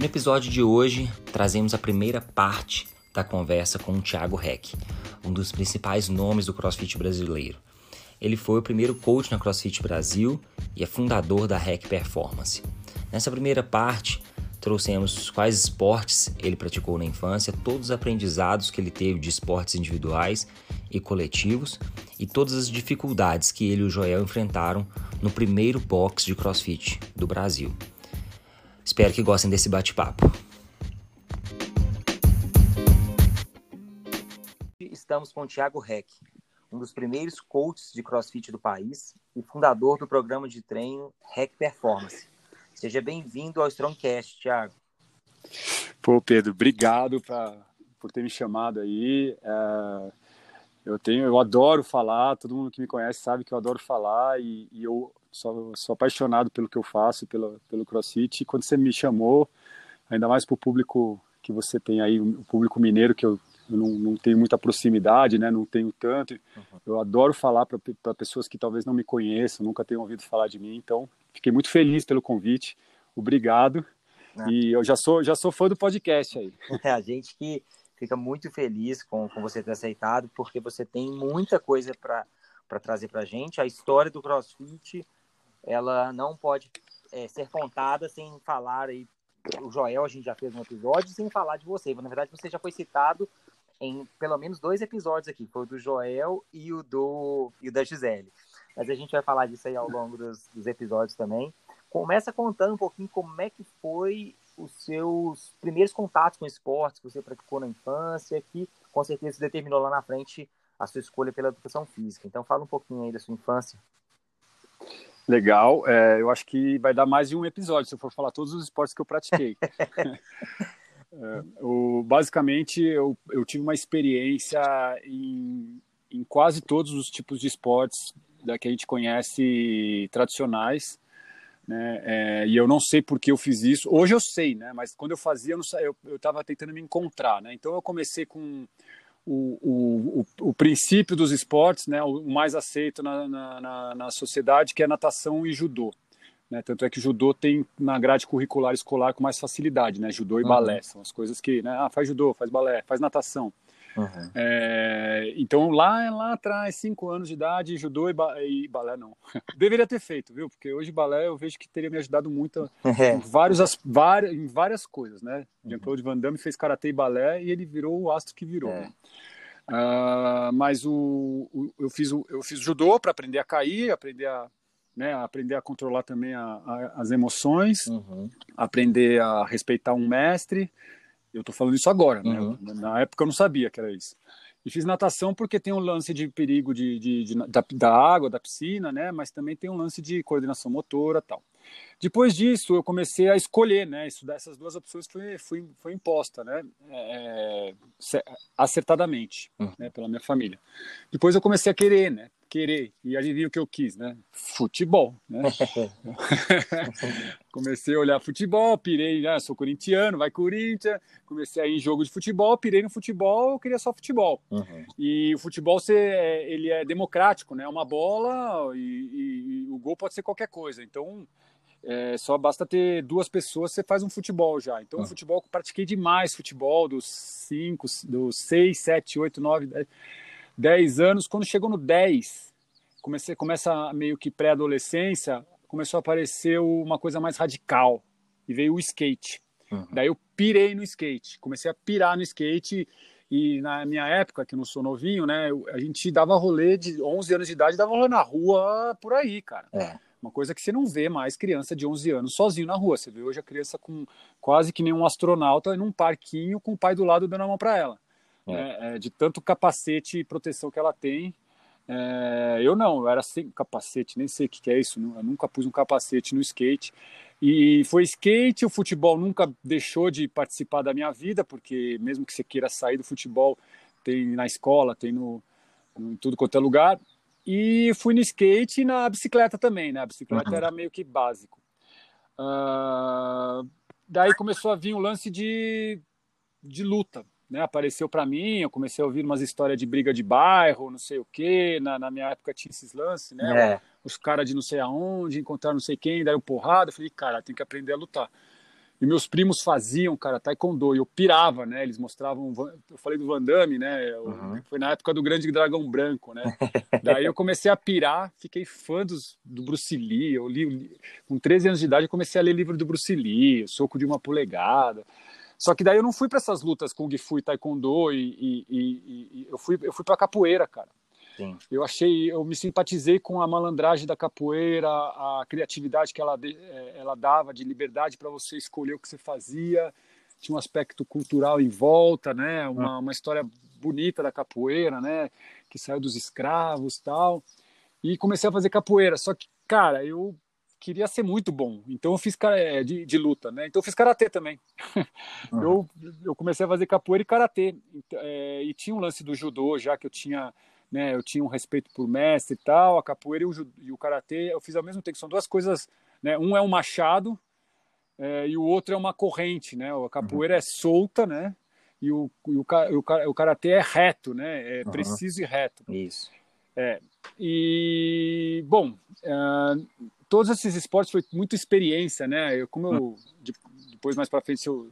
No episódio de hoje trazemos a primeira parte da conversa com o Thiago Reck, um dos principais nomes do CrossFit brasileiro. Ele foi o primeiro coach na CrossFit Brasil e é fundador da Rec Performance. Nessa primeira parte, trouxemos quais esportes ele praticou na infância, todos os aprendizados que ele teve de esportes individuais e coletivos e todas as dificuldades que ele e o Joel enfrentaram no primeiro box de CrossFit do Brasil. Espero que gostem desse bate-papo. Estamos com o Thiago Reck, um dos primeiros coaches de CrossFit do país e fundador do programa de treino Rec Performance. Seja bem-vindo ao Strongcast, Thiago. Pô, Pedro, obrigado pra, por ter me chamado aí. É, eu tenho, eu adoro falar. Todo mundo que me conhece sabe que eu adoro falar e, e eu sou, sou, apaixonado pelo que eu faço, pelo, pelo CrossFit. E quando você me chamou, ainda mais para o público que você tem aí, o público mineiro, que eu, eu não, não, tenho muita proximidade, né? Não tenho tanto. Uhum. Eu adoro falar para pessoas que talvez não me conheçam, nunca tenham ouvido falar de mim. Então, fiquei muito feliz pelo convite. Obrigado. É. E eu já sou, já sou fã do podcast aí. É, a gente que fica muito feliz com, com você ter aceitado, porque você tem muita coisa para trazer para a gente. A história do CrossFit ela não pode é, ser contada sem falar aí. O Joel, a gente já fez um episódio sem falar de você. Na verdade, você já foi citado em pelo menos dois episódios aqui. Foi o do Joel e o do e o da Gisele. Mas a gente vai falar disso aí ao longo dos, dos episódios também. Começa contando um pouquinho como é que foi os seus primeiros contatos com esportes que você praticou na infância, que com certeza determinou lá na frente a sua escolha pela educação física. Então fala um pouquinho aí da sua infância. Legal, é, eu acho que vai dar mais de um episódio se eu for falar todos os esportes que eu pratiquei. é, o, basicamente, eu, eu tive uma experiência em, em quase todos os tipos de esportes da que a gente conhece tradicionais, né? É, e eu não sei por que eu fiz isso. Hoje eu sei, né? Mas quando eu fazia, eu estava tentando me encontrar, né? Então eu comecei com o, o, o, princípio dos esportes, né, o mais aceito na, na, na sociedade, que é natação e judô. Né? Tanto é que judô tem na grade curricular escolar com mais facilidade, né? Judô e uhum. balé são as coisas que, né? Ah, faz judô, faz balé, faz natação. Uhum. É, então lá lá atrás, cinco anos de idade, judô e, ba e, balé não. Deveria ter feito, viu? Porque hoje balé eu vejo que teria me ajudado muito é. em, vários, as, várias, em várias coisas, né? Uhum. Jean-Claude Van Damme fez karatê e balé e ele virou o astro que virou. É. Né? Uh, mas o, o, eu fiz o, eu fiz judô para aprender a cair, aprender a né, aprender a controlar também a, a, as emoções, uhum. aprender a respeitar um mestre, eu estou falando isso agora, né? Uhum. Na época eu não sabia que era isso. E fiz natação porque tem um lance de perigo de, de, de da, da, água, da piscina, né? Mas também tem um lance de coordenação motora tal. Depois disso, eu comecei a escolher, né? Isso, dessas duas opções foi, foi, foi imposta, né? É, acertadamente, uhum. né? Pela minha família. Depois eu comecei a querer, né? querer. E adivinha o que eu quis, né? Futebol, né? Comecei a olhar futebol, pirei, ah, sou corintiano, vai Corinthians. Comecei a ir em jogo de futebol, pirei no futebol, eu queria só futebol. Uhum. E o futebol, você, ele é democrático, né? É uma bola e, e, e o gol pode ser qualquer coisa. Então, é, só basta ter duas pessoas, você faz um futebol já. Então, uhum. futebol, pratiquei demais futebol, dos 5, dos 6, 7, 8, 9, 10 10 anos, quando chegou no 10, comecei, começa meio que pré-adolescência, começou a aparecer uma coisa mais radical, e veio o skate. Uhum. Daí eu pirei no skate, comecei a pirar no skate, e na minha época, que não sou novinho, né, a gente dava rolê de 11 anos de idade, dava rolê na rua por aí, cara. É. Uma coisa que você não vê mais criança de 11 anos sozinho na rua. Você vê hoje a criança com quase que nem um astronauta num parquinho com o pai do lado dando a mão para ela é. É, de tanto capacete e proteção que ela tem. É, eu não, eu era sem capacete, nem sei o que, que é isso, eu nunca pus um capacete no skate. E foi skate, o futebol nunca deixou de participar da minha vida, porque mesmo que você queira sair do futebol, tem na escola, tem no, em tudo quanto é lugar. E fui no skate e na bicicleta também, né? A bicicleta uhum. era meio que básico. Uh, daí começou a vir um lance de, de luta, né? Apareceu para mim, eu comecei a ouvir umas histórias de briga de bairro, não sei o quê. Na, na minha época tinha esses lances, né? É. Os caras de não sei aonde, encontraram não sei quem, deram porrada. Eu falei, cara, tem que aprender a lutar. E meus primos faziam, cara, taekwondo, e eu pirava, né? Eles mostravam, eu falei do Van Damme, né? Uhum. Foi na época do Grande Dragão Branco, né? Daí eu comecei a pirar, fiquei fã dos, do Bruce Lee. Eu li, com 13 anos de idade, eu comecei a ler livro do Bruce Lee, Soco de uma Polegada. Só que daí eu não fui para essas lutas Kung Fu e Taekwondo, e, e, e, e eu fui, eu fui para capoeira, cara. Sim. Eu achei, eu me simpatizei com a malandragem da capoeira, a criatividade que ela, eh, ela dava de liberdade para você escolher o que você fazia. Tinha um aspecto cultural em volta, né? Uma, uma história bonita da capoeira, né? Que saiu dos escravos tal. E comecei a fazer capoeira. Só que, cara, eu queria ser muito bom. Então eu fiz é, de, de luta, né? Então eu fiz karatê também. Uhum. Eu, eu comecei a fazer capoeira e karatê. É, e tinha um lance do judô já que eu tinha né? Eu tinha um respeito por mestre e tal, a capoeira e o, e o karatê eu fiz ao mesmo tempo. São duas coisas, né? Um é um machado é, e o outro é uma corrente, né? A capoeira uhum. é solta, né? E o, e o, o, o karatê é reto, né? É uhum. preciso e reto. Isso. É, e bom, uh, todos esses esportes foi muita experiência, né? Eu, como eu depois mais para frente eu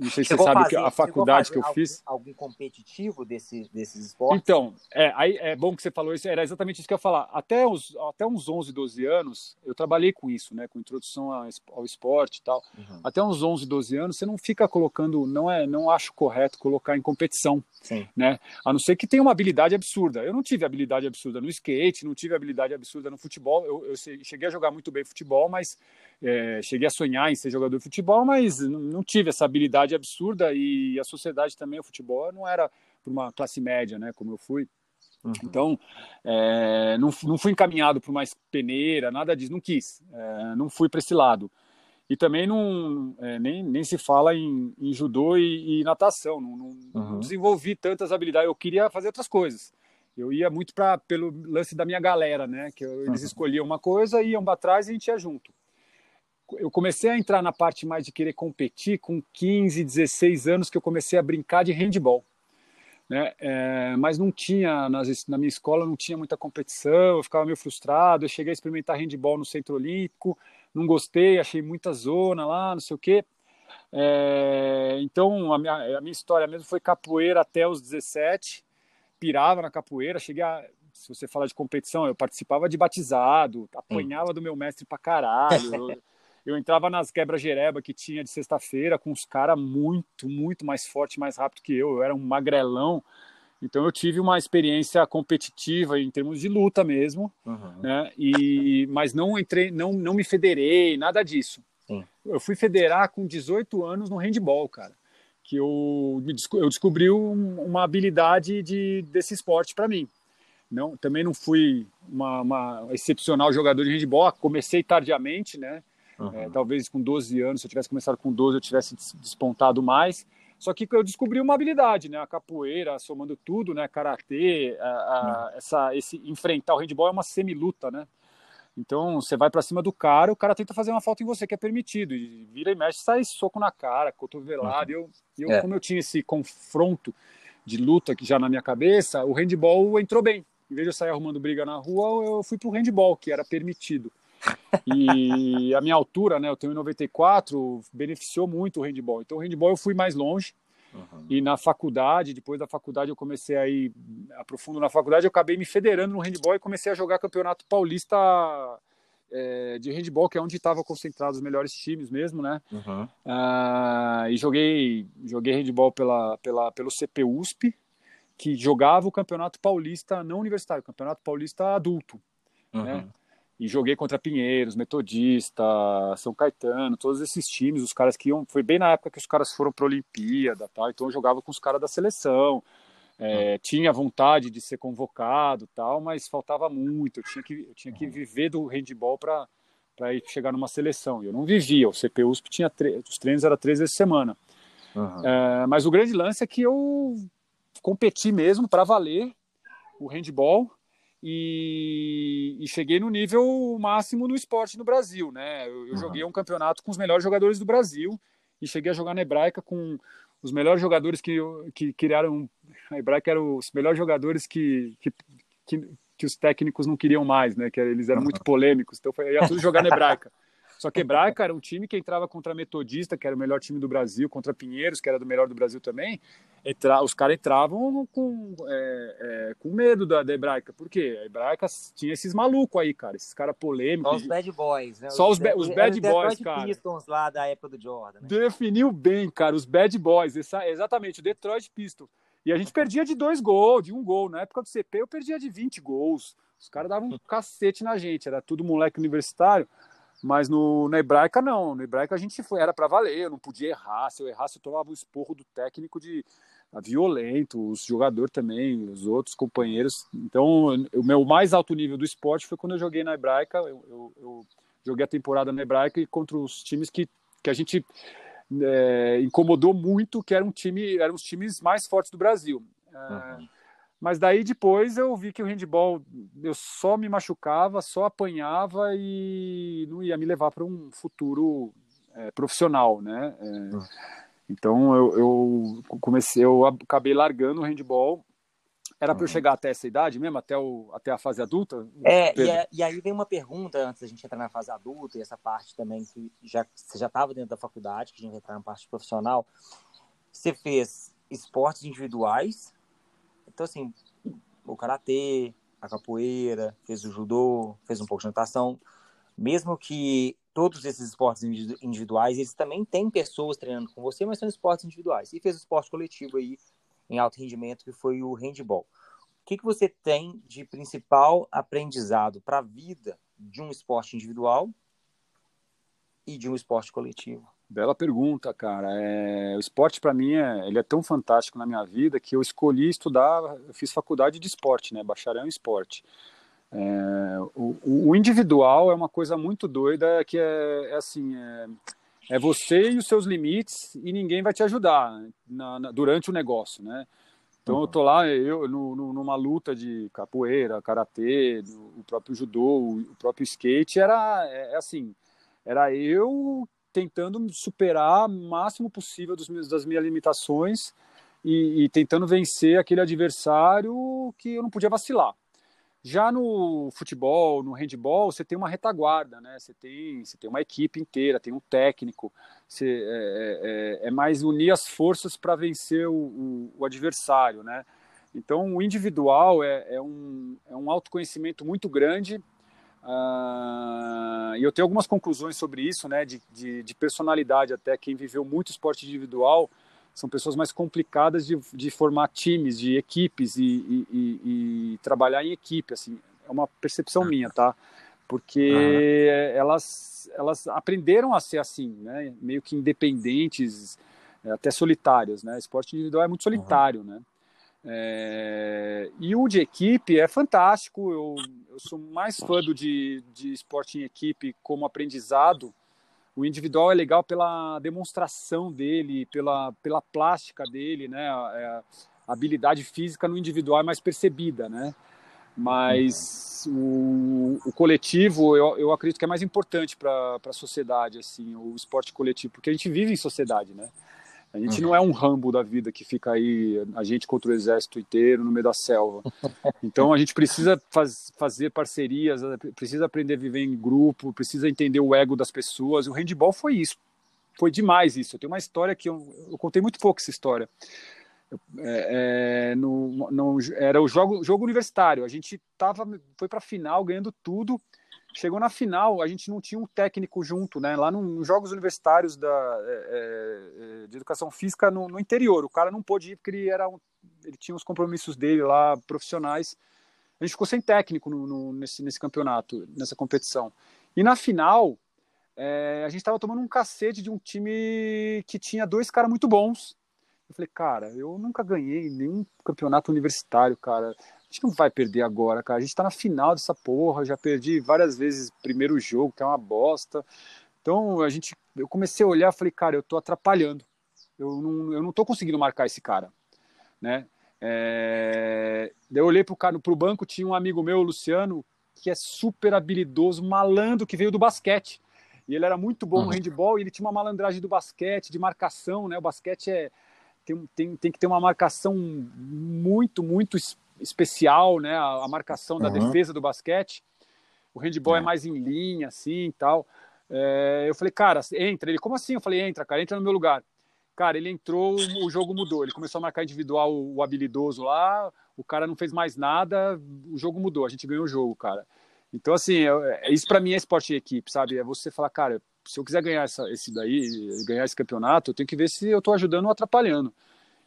não sei se você sabe fazer, a faculdade que eu algum, fiz. Algum competitivo desse, desses esportes? Então, é, aí é bom que você falou isso, era exatamente isso que eu ia falar. Até, os, até uns 11, 12 anos, eu trabalhei com isso, né, com introdução ao esporte e tal. Uhum. Até uns 11, 12 anos, você não fica colocando, não é, não acho correto colocar em competição, Sim. né? A não ser que tenha uma habilidade absurda. Eu não tive habilidade absurda no skate, não tive habilidade absurda no futebol. Eu, eu cheguei a jogar muito bem futebol, mas é, cheguei a sonhar em ser jogador de futebol, mas não tive essa habilidade absurda e a sociedade também, o futebol não era para uma classe média, né, como eu fui. Uhum. Então, é, não, não fui encaminhado para uma peneira, nada disso, não quis, é, não fui para esse lado. E também não, é, nem, nem se fala em, em judô e, e natação, não, não, uhum. não, desenvolvi tantas habilidades, eu queria fazer outras coisas. Eu ia muito para pelo lance da minha galera, né? Que eu, eles uhum. escolhiam uma coisa, iam para trás e a gente ia junto eu comecei a entrar na parte mais de querer competir com 15, 16 anos que eu comecei a brincar de handball. Né? É, mas não tinha, nas, na minha escola não tinha muita competição, eu ficava meio frustrado, eu cheguei a experimentar handball no Centro Olímpico, não gostei, achei muita zona lá, não sei o quê. É, então, a minha, a minha história mesmo foi capoeira até os 17, pirava na capoeira, cheguei a, se você fala de competição, eu participava de batizado, apanhava do meu mestre pra caralho, eu, eu entrava nas quebra-gereba que tinha de sexta-feira com os caras muito, muito mais forte, mais rápido que eu. Eu era um magrelão. Então eu tive uma experiência competitiva em termos de luta mesmo, uhum. né? E mas não entrei, não não me federei, nada disso. Sim. Eu fui federar com 18 anos no handball, cara. Que eu eu descobri uma habilidade de desse esporte para mim. Não, também não fui uma, uma excepcional jogador de handball, comecei tardiamente, né? Uhum. É, talvez com 12 anos, se eu tivesse começado com 12, eu tivesse despontado mais. Só que eu descobri uma habilidade, né? A capoeira, somando tudo, né? Karatê, a, a, uhum. essa, esse enfrentar o handball é uma semi-luta, né? Então você vai para cima do cara, o cara tenta fazer uma falta em você que é permitido e vira e mexe, sai soco na cara, cotovelado. Uhum. E eu, eu é. como eu tinha esse confronto de luta que já na minha cabeça, o handball entrou bem. Em vez de eu sair arrumando briga na rua, eu fui pro handball, que era permitido. E a minha altura, né, eu tenho 94, beneficiou muito o handball. Então, o handball eu fui mais longe. Uhum. E na faculdade, depois da faculdade, eu comecei a ir aprofundo na faculdade, eu acabei me federando no handball e comecei a jogar campeonato paulista é, de handball, que é onde estavam concentrados os melhores times mesmo, né? Uhum. Ah, e joguei, joguei handball pela, pela, pelo CPUSP, que jogava o campeonato paulista não universitário, o campeonato paulista adulto, né? uhum. né? E joguei contra Pinheiros, Metodista, São Caetano, todos esses times, os caras que iam, foi bem na época que os caras foram para a Olimpíada, tal, então eu jogava com os caras da seleção, é, tinha vontade de ser convocado, tal, mas faltava muito, eu tinha que, eu tinha que viver do handball para para ir chegar numa seleção. Eu não vivia, o CPUSP tinha os treinos era três vezes por semana. Uhum. É, mas o grande lance é que eu competi mesmo para valer o handball e, e, cheguei no nível máximo no esporte no Brasil, né? Eu, eu uhum. joguei um campeonato com os melhores jogadores do Brasil e cheguei a jogar na Hebraica com os melhores jogadores que, que criaram a Hebraica eram os melhores jogadores que, que, que, que os técnicos não queriam mais, né? Que eles eram muito polêmicos, então foi, ia tudo jogar na Hebraica. Só que Hebraica era um time que entrava contra Metodista, que era o melhor time do Brasil, contra Pinheiros, que era do melhor do Brasil também. Entra, os caras entravam com, é, é, com medo da, da Hebraica. Por quê? A Hebraica tinha esses malucos aí, cara, esses caras polêmicos. Só os bad boys, né? Só os, os, os bad boys, cara. Pistons lá da época do Jordan. Né? Definiu bem, cara, os bad boys. Essa, exatamente, o Detroit Pistons. E a gente perdia de dois gols, de um gol. Na época do CP eu perdia de 20 gols. Os caras davam um cacete na gente, era tudo moleque universitário. Mas no, na hebraica, não. Na hebraica a gente foi, era para valer, eu não podia errar. Se eu errasse, eu tomava o um esporro do técnico de violento, os jogadores também, os outros companheiros. Então, o meu mais alto nível do esporte foi quando eu joguei na hebraica. Eu, eu, eu joguei a temporada na hebraica e contra os times que, que a gente é, incomodou muito, que eram, time, eram os times mais fortes do Brasil. Uhum. Mas daí depois eu vi que o handball eu só me machucava, só apanhava e não ia me levar para um futuro é, profissional, né? É. Então eu, eu, comecei, eu acabei largando o handball. Era para eu chegar até essa idade mesmo, até, o, até a fase adulta? É, e, é, e, aí vem uma pergunta antes da gente entrar na fase adulta e essa parte também que já, você já estava dentro da faculdade, que a gente vai entrar na parte profissional. Você fez esportes individuais, então, assim, o karatê, a capoeira, fez o judô, fez um pouco de natação. Mesmo que todos esses esportes individuais, eles também têm pessoas treinando com você, mas são esportes individuais. E fez o esporte coletivo aí em alto rendimento, que foi o handball. O que, que você tem de principal aprendizado para a vida de um esporte individual e de um esporte coletivo? Bela pergunta, cara. É, o esporte para mim é, ele é tão fantástico na minha vida que eu escolhi estudar, eu fiz faculdade de esporte, né, bacharel em esporte. É, o, o, individual é uma coisa muito doida que é, é assim, é, é, você e os seus limites e ninguém vai te ajudar na, na, durante o negócio, né? Então uhum. eu tô lá, eu no, no, numa luta de capoeira, karatê, o próprio judô, o, o próprio skate era é, é assim, era eu tentando superar o máximo possível dos das minhas limitações e, e, tentando vencer aquele adversário que eu não podia vacilar. Já no futebol, no handball, você tem uma retaguarda, né? Você tem, você tem uma equipe inteira, tem um técnico. Você, é, é, é mais unir as forças para vencer o, o, o, adversário, né? Então, o individual é, é, um, é um autoconhecimento muito grande Uh, e eu tenho algumas conclusões sobre isso, né, de, de, de, personalidade até. Quem viveu muito esporte individual são pessoas mais complicadas de, de formar times, de equipes e, e, e, e, trabalhar em equipe. Assim, é uma percepção minha, tá? Porque elas, elas aprenderam a ser assim, né, meio que independentes, até solitários, né? Esporte individual é muito solitário, uhum. né? É, e o de equipe é fantástico. Eu, eu sou mais fã do de, de esporte em equipe como aprendizado. O individual é legal pela demonstração dele, pela, pela plástica dele, né? A, é, a habilidade física no individual é mais percebida, né? Mas o, o coletivo eu, eu acredito que é mais importante para a sociedade, assim, o esporte coletivo, porque a gente vive em sociedade, né? A gente uhum. não é um Rambo da vida que fica aí, a gente contra o exército inteiro no meio da selva. Então a gente precisa faz, fazer parcerias, precisa aprender a viver em grupo, precisa entender o ego das pessoas. O handball foi isso, foi demais isso. Eu tenho uma história que eu, eu contei muito pouco essa história. É, é, no, no, era o jogo, jogo universitário. A gente tava, foi para a final ganhando tudo Chegou na final, a gente não tinha um técnico junto, né? Lá nos Jogos Universitários da, é, é, é, de Educação Física no, no, interior. O cara não pôde ir porque ele, era um, ele tinha os compromissos dele lá, profissionais. A gente ficou sem técnico no, no, nesse, nesse campeonato, nessa competição. E na final, é, a gente estava tomando um cacete de um time que tinha dois caras muito bons. Eu falei, cara, eu nunca ganhei nenhum campeonato universitário, cara a gente não vai perder agora, cara. A gente tá na final dessa porra, já perdi várias vezes primeiro jogo, que é uma bosta. Então a gente, eu comecei a olhar, falei, cara, eu tô atrapalhando. Eu não, eu não tô conseguindo marcar esse cara, né? É... Daí eu olhei pro cara, pro banco tinha um amigo meu, o Luciano, que é super habilidoso, malandro, que veio do basquete. E ele era muito bom uhum. no handball e ele tinha uma malandragem do basquete, de marcação, né? O basquete é tem, tem, tem que ter uma marcação muito, muito especial, né? A, a marcação da uhum. defesa do basquete. O handball é, é mais em linha, assim e tal. É, eu falei, cara, entra. Ele, como assim? Eu falei, entra, cara, entra no meu lugar. Cara, ele entrou, o jogo mudou. Ele começou a marcar individual o, habilidoso lá, o cara não fez mais nada, o jogo mudou, a gente ganhou o jogo, cara. Então, assim, é, isso para mim é esporte de equipe, sabe? É você falar, cara, se eu quiser ganhar essa, esse daí, ganhar esse campeonato, eu tenho que ver se eu estou ajudando ou atrapalhando.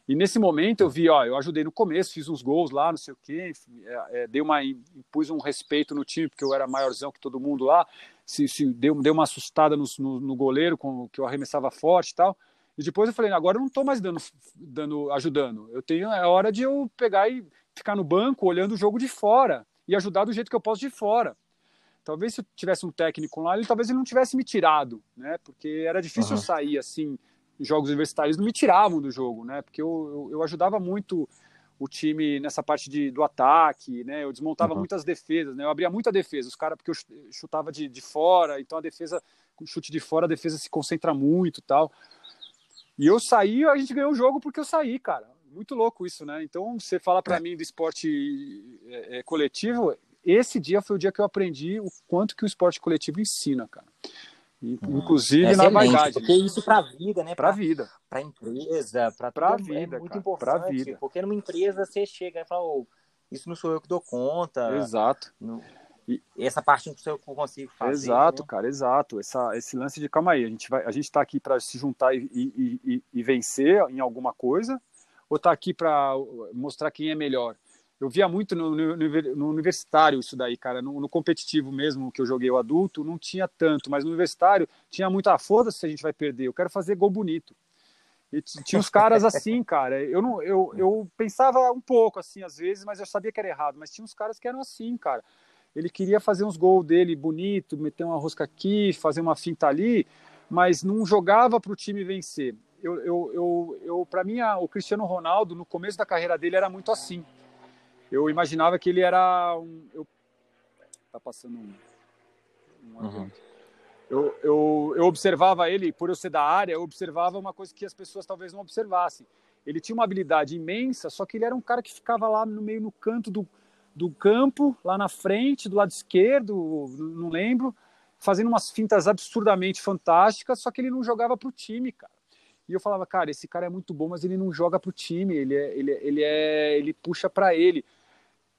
E nesse momento eu vi, ó, eu ajudei no começo, fiz uns gols lá, não sei o quê, é, é, dei uma, impus um respeito no time, porque eu era maiorzão que todo mundo lá, se, se deu, deu uma assustada no, no, no, goleiro, com, que eu arremessava forte e tal. E depois eu falei, agora eu não estou mais dando, dando, ajudando. Eu tenho, é hora de eu pegar e ficar no banco olhando o jogo de fora e ajudar do jeito que eu posso de fora. Talvez se eu tivesse um técnico lá, ele talvez ele não tivesse me tirado, né? Porque era difícil uhum. sair assim jogos universitários não me tiravam do jogo, né? Porque eu, eu, eu ajudava muito o time nessa parte de, do ataque, né? Eu desmontava uhum. muitas defesas, né? Eu abria muita defesa, os caras porque eu chutava de, de fora, então a defesa com chute de fora a defesa se concentra muito, tal. E eu saí, a gente ganhou o jogo porque eu saí, cara. Muito louco isso, né? Então você fala para é. mim do esporte é, é, coletivo, esse dia foi o dia que eu aprendi o quanto que o esporte coletivo ensina, cara. Uhum. Inclusive é na vaidade. Porque isso para a vida, né? Para a vida. Para a empresa, para a é vida. É muito cara. importante. Pra vida. Porque numa empresa você chega e fala, oh, isso não sou eu que dou conta. Exato. Não... E essa parte não sou eu que consigo fazer. Exato, né? cara, exato. Essa, esse lance de calma aí, a gente vai, a gente está aqui para se juntar e, e, e, e, vencer em alguma coisa, ou está aqui para mostrar quem é melhor? Eu via muito no, no, no, universitário isso daí, cara. No, no, competitivo mesmo, que eu joguei o adulto, não tinha tanto, mas no universitário tinha muito, ah, foda-se se a gente vai perder, eu quero fazer gol bonito. E tinha uns caras assim, cara. Eu, não, eu, eu pensava um pouco assim, às vezes, mas eu sabia que era errado. Mas tinha uns caras que eram assim, cara. Ele queria fazer uns gols dele bonito, meter uma rosca aqui, fazer uma finta ali, mas não jogava para o time vencer. Eu, eu, eu, eu para mim, o Cristiano Ronaldo, no começo da carreira dele, era muito assim eu imaginava que ele era um. Eu, tá passando um. um uhum. eu, eu, eu observava ele, por eu ser da área, eu observava uma coisa que as pessoas talvez não observassem. Ele tinha uma habilidade imensa, só que ele era um cara que ficava lá no meio, no canto do, do campo, lá na frente, do lado esquerdo, não lembro, fazendo umas fintas absurdamente fantásticas, só que ele não jogava para o time, cara. E eu falava, cara, esse cara é muito bom, mas ele não joga para o time, ele, é, ele, é, ele, é, ele puxa para ele.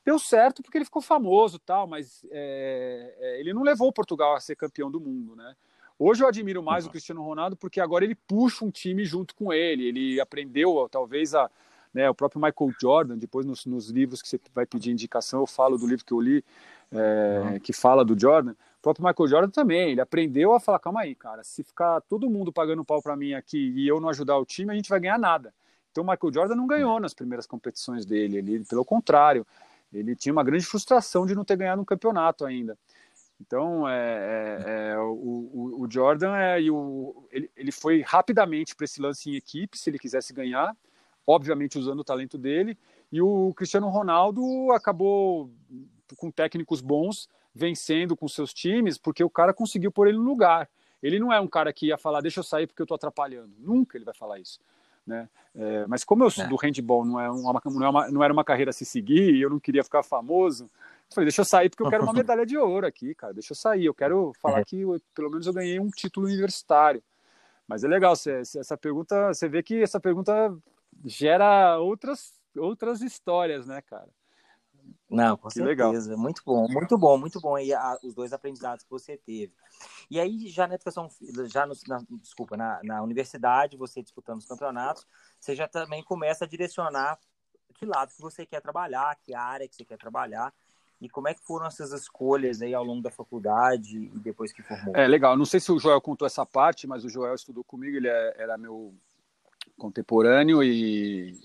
Deu certo porque ele ficou famoso tal, mas é, é, ele não levou Portugal a ser campeão do mundo, né? Hoje eu admiro mais uhum. o Cristiano Ronaldo porque agora ele puxa um time junto com ele. Ele aprendeu, talvez, a, né, o próprio Michael Jordan, depois nos, nos, livros que você vai pedir indicação, eu falo do livro que eu li, é, uhum. que fala do Jordan. O próprio Michael Jordan também, ele aprendeu a falar, calma aí, cara, se ficar todo mundo pagando pau para mim aqui e eu não ajudar o time, a gente vai ganhar nada. Então o Michael Jordan não ganhou nas primeiras competições dele, ele, pelo contrário, ele tinha uma grande frustração de não ter ganhado um campeonato ainda. Então, é, é, é o, o, Jordan é, o, ele, ele foi rapidamente para esse lance em equipe, se ele quisesse ganhar, obviamente usando o talento dele, e o Cristiano Ronaldo acabou com técnicos bons, vencendo com seus times, porque o cara conseguiu pôr ele no lugar. Ele não é um cara que ia falar, deixa eu sair porque eu estou atrapalhando. Nunca ele vai falar isso. Né? É, mas como eu é. do handball, não, é uma, não, é uma, não era uma carreira a se seguir e eu não queria ficar famoso, falei, deixa eu sair porque eu quero uma medalha de ouro aqui, cara, deixa eu sair, eu quero falar é. que eu, pelo menos eu ganhei um título universitário. Mas é legal, você, essa pergunta, você vê que essa pergunta gera outras, outras histórias, né, cara? Não, com que certeza. Legal. Muito bom, muito bom, muito bom aí a, os dois aprendizados que você teve. E aí, já na educação, já no, na, desculpa, na, na universidade, você disputando os campeonatos, você já também começa a direcionar que lado que você quer trabalhar, que área que você quer trabalhar. E como é que foram essas escolhas aí ao longo da faculdade e depois que formou? É legal. Não sei se o Joel contou essa parte, mas o Joel estudou comigo. Ele é, era meu contemporâneo e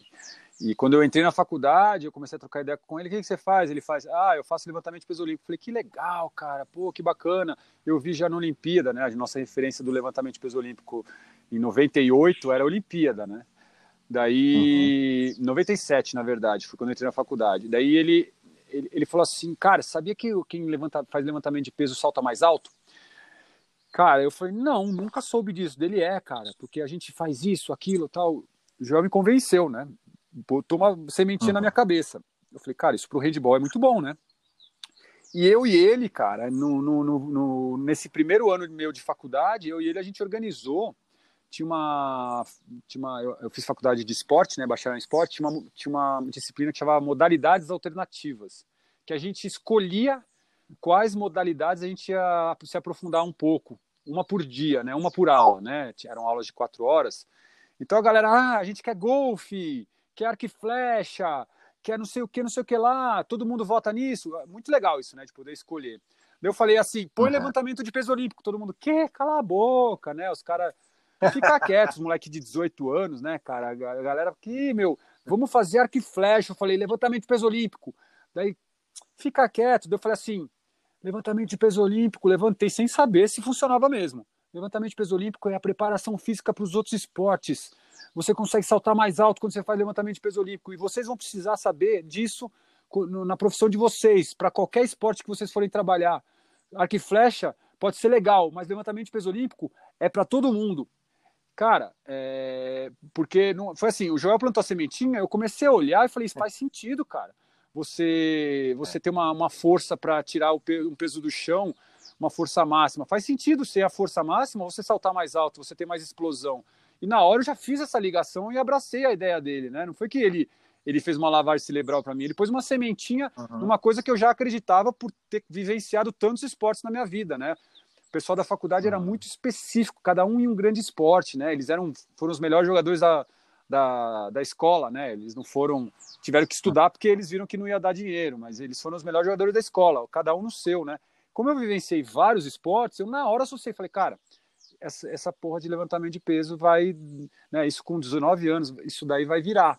E quando eu entrei na faculdade, eu comecei a trocar ideia com ele. O que, que você faz? Ele faz, ah, eu faço levantamento de peso olímpico. Falei, que legal, cara, pô, que bacana. Eu vi já na Olimpíada, né? A nossa referência do levantamento de peso olímpico em 98 era a Olimpíada, né? Daí, uhum. 97, na verdade, foi quando eu entrei na faculdade. Daí ele, ele, ele falou assim, cara, sabia que quem levanta, faz levantamento de peso salta mais alto? Cara, eu falei, não, nunca soube disso. Dele é, cara, porque a gente faz isso, aquilo, tal. O Joel me convenceu, né? Botou uma sementinha uhum. na minha cabeça. Eu falei, cara, isso pro handball é muito bom, né? E eu e ele, cara, no, no, no, nesse primeiro ano meu de faculdade, eu e ele, a gente organizou. Tinha uma. Tinha uma eu, eu fiz faculdade de esporte, né? Bacharel em esporte. Tinha uma, tinha uma disciplina que chamava Modalidades Alternativas, que a gente escolhia quais modalidades a gente ia se aprofundar um pouco, uma por dia, né? Uma por aula, né? Eram aulas de quatro horas. Então a galera, ah, a gente quer golfe, quer arco e flecha, quer não sei o que, não sei o que lá, todo mundo vota nisso. Muito legal isso, né? De poder escolher. Eu falei assim, põe uhum. levantamento de peso olímpico, todo mundo, que? Cala a boca, né? Os caras fica quietos, moleque de 18 anos, né, cara? A galera aqui, meu, vamos fazer arco e flecha. Eu falei, levantamento de peso olímpico. Daí, fica quieto. Daí eu falei assim, levantamento de peso olímpico, levantei sem saber se funcionava mesmo. Levantamento de peso olímpico é a preparação física para os outros esportes. Você consegue saltar mais alto quando você faz levantamento de peso olímpico. E vocês vão precisar saber disso na profissão de vocês, para qualquer esporte que vocês forem trabalhar. Arco e flecha pode ser legal, mas levantamento de peso olímpico é para todo mundo. Cara, é... porque não... foi assim, o Joel plantou a sementinha, eu comecei a olhar e falei, isso faz sentido, cara você você é. ter uma, uma força para tirar o peso, um peso do chão, uma força máxima. Faz sentido ser a força máxima, você saltar mais alto, você ter mais explosão. E na hora eu já fiz essa ligação e abracei a ideia dele, né? Não foi que ele ele fez uma lavagem cerebral para mim, ele pôs uma sementinha uhum. numa coisa que eu já acreditava por ter vivenciado tantos esportes na minha vida, né? O pessoal da faculdade uhum. era muito específico, cada um em um grande esporte, né? Eles eram foram os melhores jogadores da, da, da escola, né? Eles não foram, tiveram que estudar porque eles viram que não ia dar dinheiro, mas eles foram os melhores jogadores da escola, cada um no seu, né? Como eu vivenciei vários esportes, eu na hora associei, falei, cara, essa, essa porra de levantamento de peso vai, né? Isso com 19 anos, isso daí vai virar.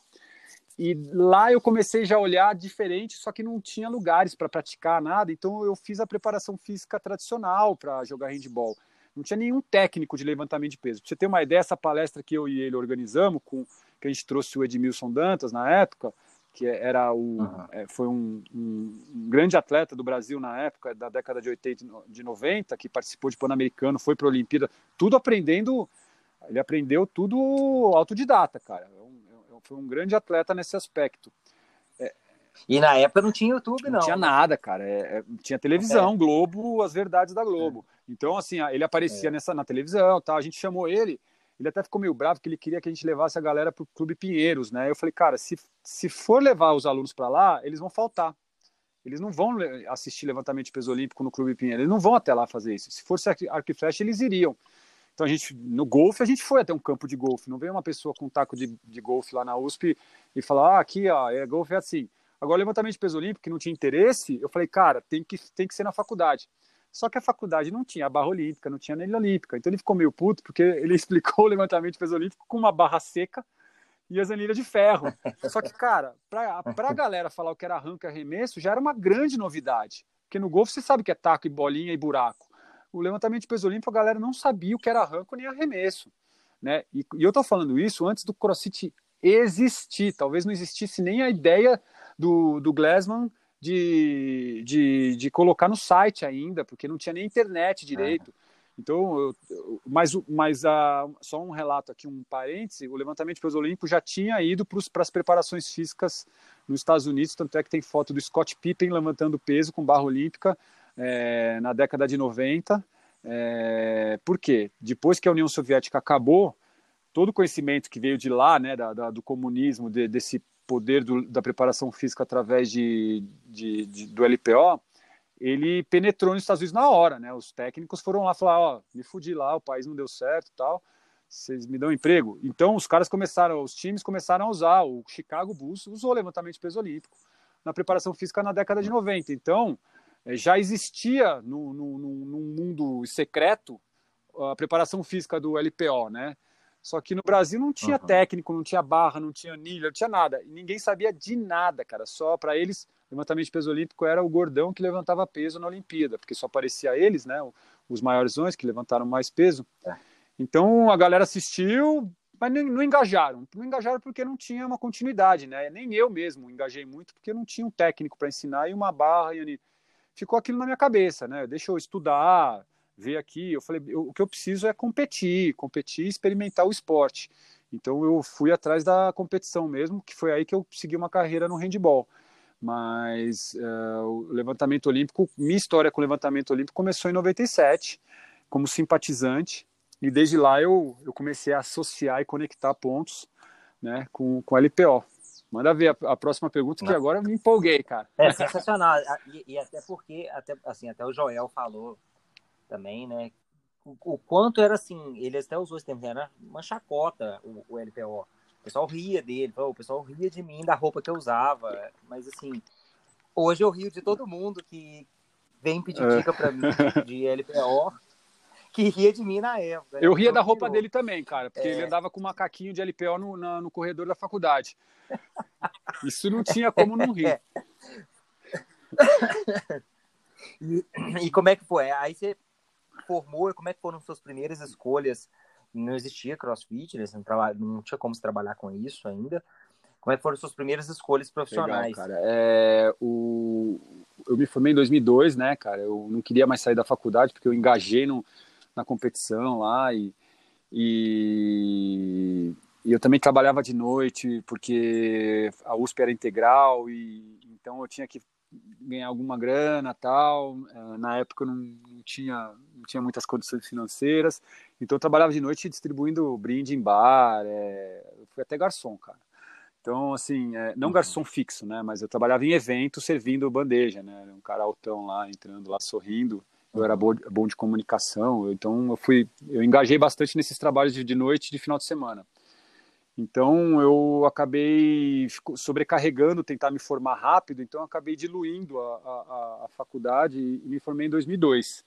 E lá eu comecei já a olhar diferente, só que não tinha lugares para praticar nada, então eu fiz a preparação física tradicional para jogar handball não tinha nenhum técnico de levantamento de peso. Para você ter uma ideia, essa palestra que eu e ele organizamos, com, que a gente trouxe o Edmilson Dantas na época, que era o, uhum. é, foi um, um, um, grande atleta do Brasil na época, da década de 80 de 90, que participou de Pan-Americano, foi para a Olimpíada, tudo aprendendo, ele aprendeu tudo autodidata, cara. É é foi um grande atleta nesse aspecto. E na época não tinha YouTube, não. Não tinha nada, cara. É, é, tinha televisão, é. Globo, as verdades da Globo. É. Então, assim, ele aparecia é. nessa, na televisão, tá? a gente chamou ele, ele até ficou meio bravo que ele queria que a gente levasse a galera pro Clube Pinheiros, né? Eu falei, cara, se, se for levar os alunos para lá, eles vão faltar. Eles não vão assistir levantamento de peso olímpico no Clube Pinheiros, eles não vão até lá fazer isso. Se fosse arco e flecha, eles iriam. Então a gente, no golfe, a gente foi até um campo de golfe. Não veio uma pessoa com um taco de, de golfe lá na USP e falar, ah, aqui, ó, é, golfe é assim. Agora, levantamento de peso olímpico, que não tinha interesse, eu falei, cara, tem que, tem que ser na faculdade. Só que a faculdade não tinha a barra olímpica, não tinha nem olímpica. Então ele ficou meio puto, porque ele explicou o levantamento de peso olímpico com uma barra seca e as anilhas de ferro. Só que, cara, pra, pra galera falar o que era arranque e arremesso, já era uma grande novidade. Porque no golfe você sabe que é taco e bolinha e buraco. O levantamento de peso olímpico, a galera não sabia o que era arranco nem arremesso. Né? E, e eu tô falando isso antes do CrossFit existir. Talvez não existisse nem a ideia do, do Glassman de, de, de colocar no site ainda, porque não tinha nem internet direito. Então, eu, mas, mas a, só um relato aqui, um parêntese, o levantamento de peso olímpico já tinha ido para as preparações físicas nos Estados Unidos, tanto é que tem foto do Scott Pippen levantando peso com barra olímpica é, na década de 90. É, por quê? Depois que a União Soviética acabou, todo o conhecimento que veio de lá, né, da, da do comunismo, de, desse poder do, da preparação física através de, de, de, do LPO, ele penetrou nos Estados Unidos na hora, né? Os técnicos foram lá falar, ó, me fudi lá, o país não deu certo, tal. Vocês me dão emprego? Então os caras começaram, os times começaram a usar. O Chicago Bulls usou levantamento de peso olímpico na preparação física na década de 90. Então eh, já existia no, no, no, no mundo secreto a preparação física do LPO, né? Só que no Brasil não tinha uhum. técnico, não tinha barra, não tinha anilha, não tinha nada. Ninguém sabia de nada, cara. Só para eles, levantamento de peso olímpico era o gordão que levantava peso na Olimpíada, porque só aparecia eles, né? Os maiores que levantaram mais peso. É. Então a galera assistiu, mas não engajaram. Não engajaram porque não tinha uma continuidade, né? Nem eu mesmo engajei muito porque não tinha um técnico para ensinar e uma barra. E ficou aquilo na minha cabeça, né? Deixa eu estudar, ver aqui. Eu falei, eu, o que eu preciso é competir, competir, experimentar o esporte. Então eu fui atrás da competição mesmo, que foi aí que eu segui uma carreira no handball. Mas uh, o levantamento olímpico, minha história com o levantamento olímpico começou em 97, como simpatizante. E desde lá eu, eu comecei a associar e conectar pontos né, com, com a LPO. Manda ver a, a próxima pergunta, que agora eu me empolguei, cara. É sensacional. E, e, até porque, até, assim, até o Joel falou também, né? O, o, quanto era assim, ele até usou esse termo, era uma chacota o, o LPO. O pessoal ria dele, o pessoal ria de mim, da roupa que eu usava. Mas assim, hoje eu rio de todo mundo que vem pedir é. dica para mim de LPO que ria de mim na época. Né? Eu ria da roupa dele também, cara, porque é. ele andava com um macaquinho de LPO no, no corredor da faculdade. Isso não tinha como não rir. E, e, como é que foi? Aí você formou, como é que foram suas primeiras escolhas? Não existia crossfit, né? não, não tinha como se trabalhar com isso ainda. Como é que foram suas primeiras escolhas profissionais? Legal, cara. É, o... Eu me formei em 2002, né, cara? Eu não queria mais sair da faculdade porque eu engajei no, na competição lá e, e, e, eu também trabalhava de noite porque a USP era integral e então eu tinha que ganhar alguma grana tal é, na época eu não, não tinha não tinha muitas condições financeiras então eu trabalhava de noite distribuindo brinde em bar é, fui até garçom cara então, assim, é, não uhum. garçom fixo, né? Mas eu trabalhava em evento servindo bandeja, né? Um cara altão lá, entrando lá, sorrindo eu era bom, bom de comunicação, então eu fui, eu engajei bastante nesses trabalhos de, de noite e de final de semana. Então eu acabei sobrecarregando, tentar me formar rápido, então acabei diluindo a, a, a faculdade e me formei em 2002.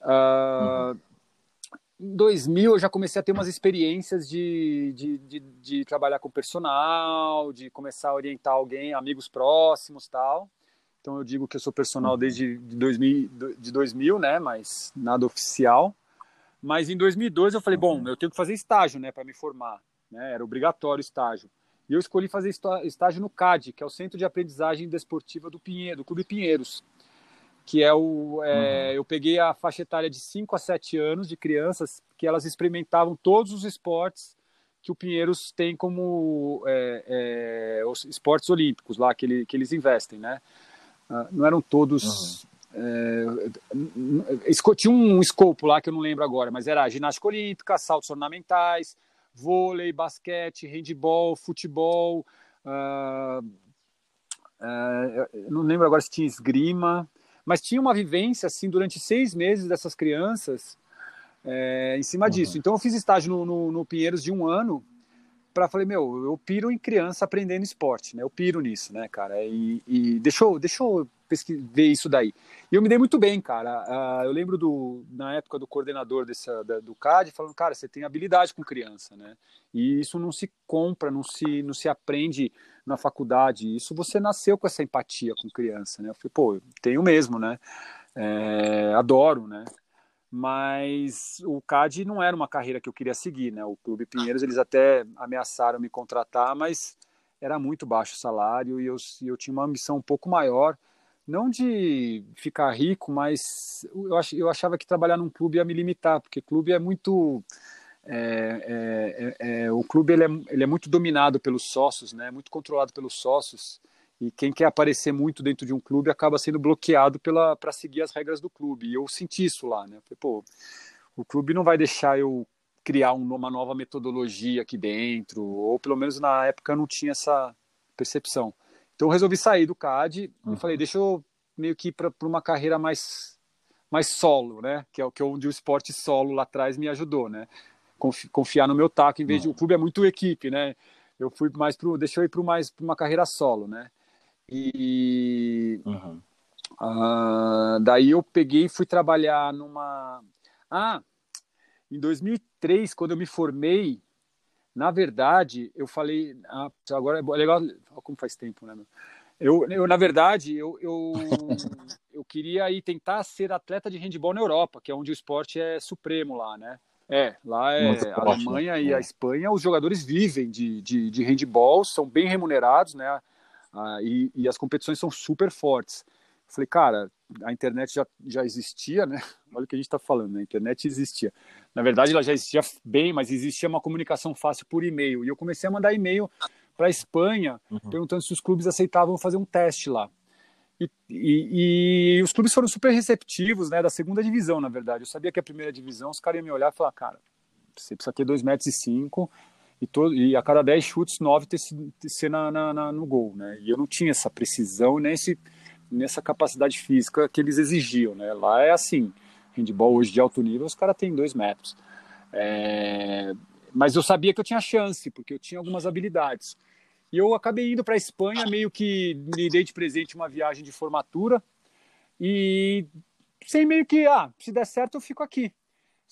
Uh, uhum. Em 2000 eu já comecei a ter umas experiências de, de, de, de trabalhar com personal, de começar a orientar alguém, amigos próximos tal. Então eu digo que eu sou personal uhum. desde de 2000, de 2000, né? Mas nada oficial. Mas em 2002 eu falei, bom, uhum. eu tenho que fazer estágio, né, para me formar, né? Era obrigatório estágio. E eu escolhi fazer estágio no CAD, que é o Centro de Aprendizagem Desportiva do Pinheiro, do Clube Pinheiros, que é o é, uhum. eu peguei a faixa etária de 5 a 7 anos de crianças que elas experimentavam todos os esportes que o Pinheiros tem como é, é, os esportes olímpicos lá que, ele, que eles investem, né? Ah, não eram todos. Uhum. É, tinha um escopo lá que eu não lembro agora, mas era ginástica olímpica, saltos ornamentais, vôlei, basquete, handball, futebol. Uh, uh, não lembro agora se tinha esgrima, mas tinha uma vivência assim durante seis meses dessas crianças é, em cima uhum. disso. Então eu fiz estágio no, no, no Pinheiros de um ano para falei, meu, eu piro em criança aprendendo esporte, né? Eu piro nisso, né, cara? E, e deixa eu, eu ver isso daí. E eu me dei muito bem, cara. Uh, eu lembro do, na época do coordenador dessa, da, do CAD falando, cara, você tem habilidade com criança, né? E isso não se compra, não se, não se aprende na faculdade. Isso você nasceu com essa empatia com criança, né? Eu falei, pô, tenho mesmo, né? É, adoro, né? Mas o CAD não era uma carreira que eu queria seguir, né? O Clube Pinheiros, eles até ameaçaram me contratar, mas era muito baixo o salário e eu, eu tinha uma missão um pouco maior, não de ficar rico, mas eu, ach, eu achava que trabalhar num clube ia me limitar, porque clube é muito... É, é, é, é o clube ele é, ele é muito dominado pelos sócios, né? Muito controlado pelos sócios e quem quer aparecer muito dentro de um clube acaba sendo bloqueado para seguir as regras do clube. E eu senti isso lá, né? Falei, pô, o clube não vai deixar eu criar uma nova metodologia aqui dentro, ou pelo menos na época eu não tinha essa percepção. Então eu resolvi sair do CAD uhum. e falei, deixa eu meio que ir para uma carreira mais mais solo, né? Que é o que onde o esporte solo lá atrás me ajudou, né? Confiar no meu taco em vez uhum. de o clube é muito equipe, né? Eu fui mais pro, deixa eu ir para mais para uma carreira solo, né? E uhum. uh, daí eu peguei e fui trabalhar numa. Ah, em 2000, 2003, quando eu me formei, na verdade, eu falei. Ah, agora é legal. Como faz tempo, né? Eu, eu na verdade, eu, eu, eu queria ir tentar ser atleta de handball na Europa, que é onde o esporte é supremo lá, né? É, lá é a Alemanha e a é. Espanha, os jogadores vivem de, de, de handball, são bem remunerados, né? Ah, e, e as competições são super fortes. Falei, cara, a internet já, já existia, né? Olha o que a gente está falando, né? a internet existia. Na verdade, ela já existia bem, mas existia uma comunicação fácil por e-mail. E eu comecei a mandar e-mail para a Espanha, uhum. perguntando se os clubes aceitavam fazer um teste lá. E, e, e, os clubes foram super receptivos, né? Da segunda divisão, na verdade. Eu sabia que a primeira divisão, os caras iam me olhar e falar, cara, você precisa ter 2,5 metros e, cinco, e, todo, e a cada 10 chutes, 9 ter, ter ser na, na, na, no gol, né? E eu não tinha essa precisão nem esse nessa capacidade física que eles exigiam, né? Lá é assim, handball hoje de alto nível, os caras têm dois metros. É... Mas eu sabia que eu tinha chance, porque eu tinha algumas habilidades. E eu acabei indo para a Espanha, meio que me dei de presente uma viagem de formatura, e sem meio que, ah, se der certo eu fico aqui.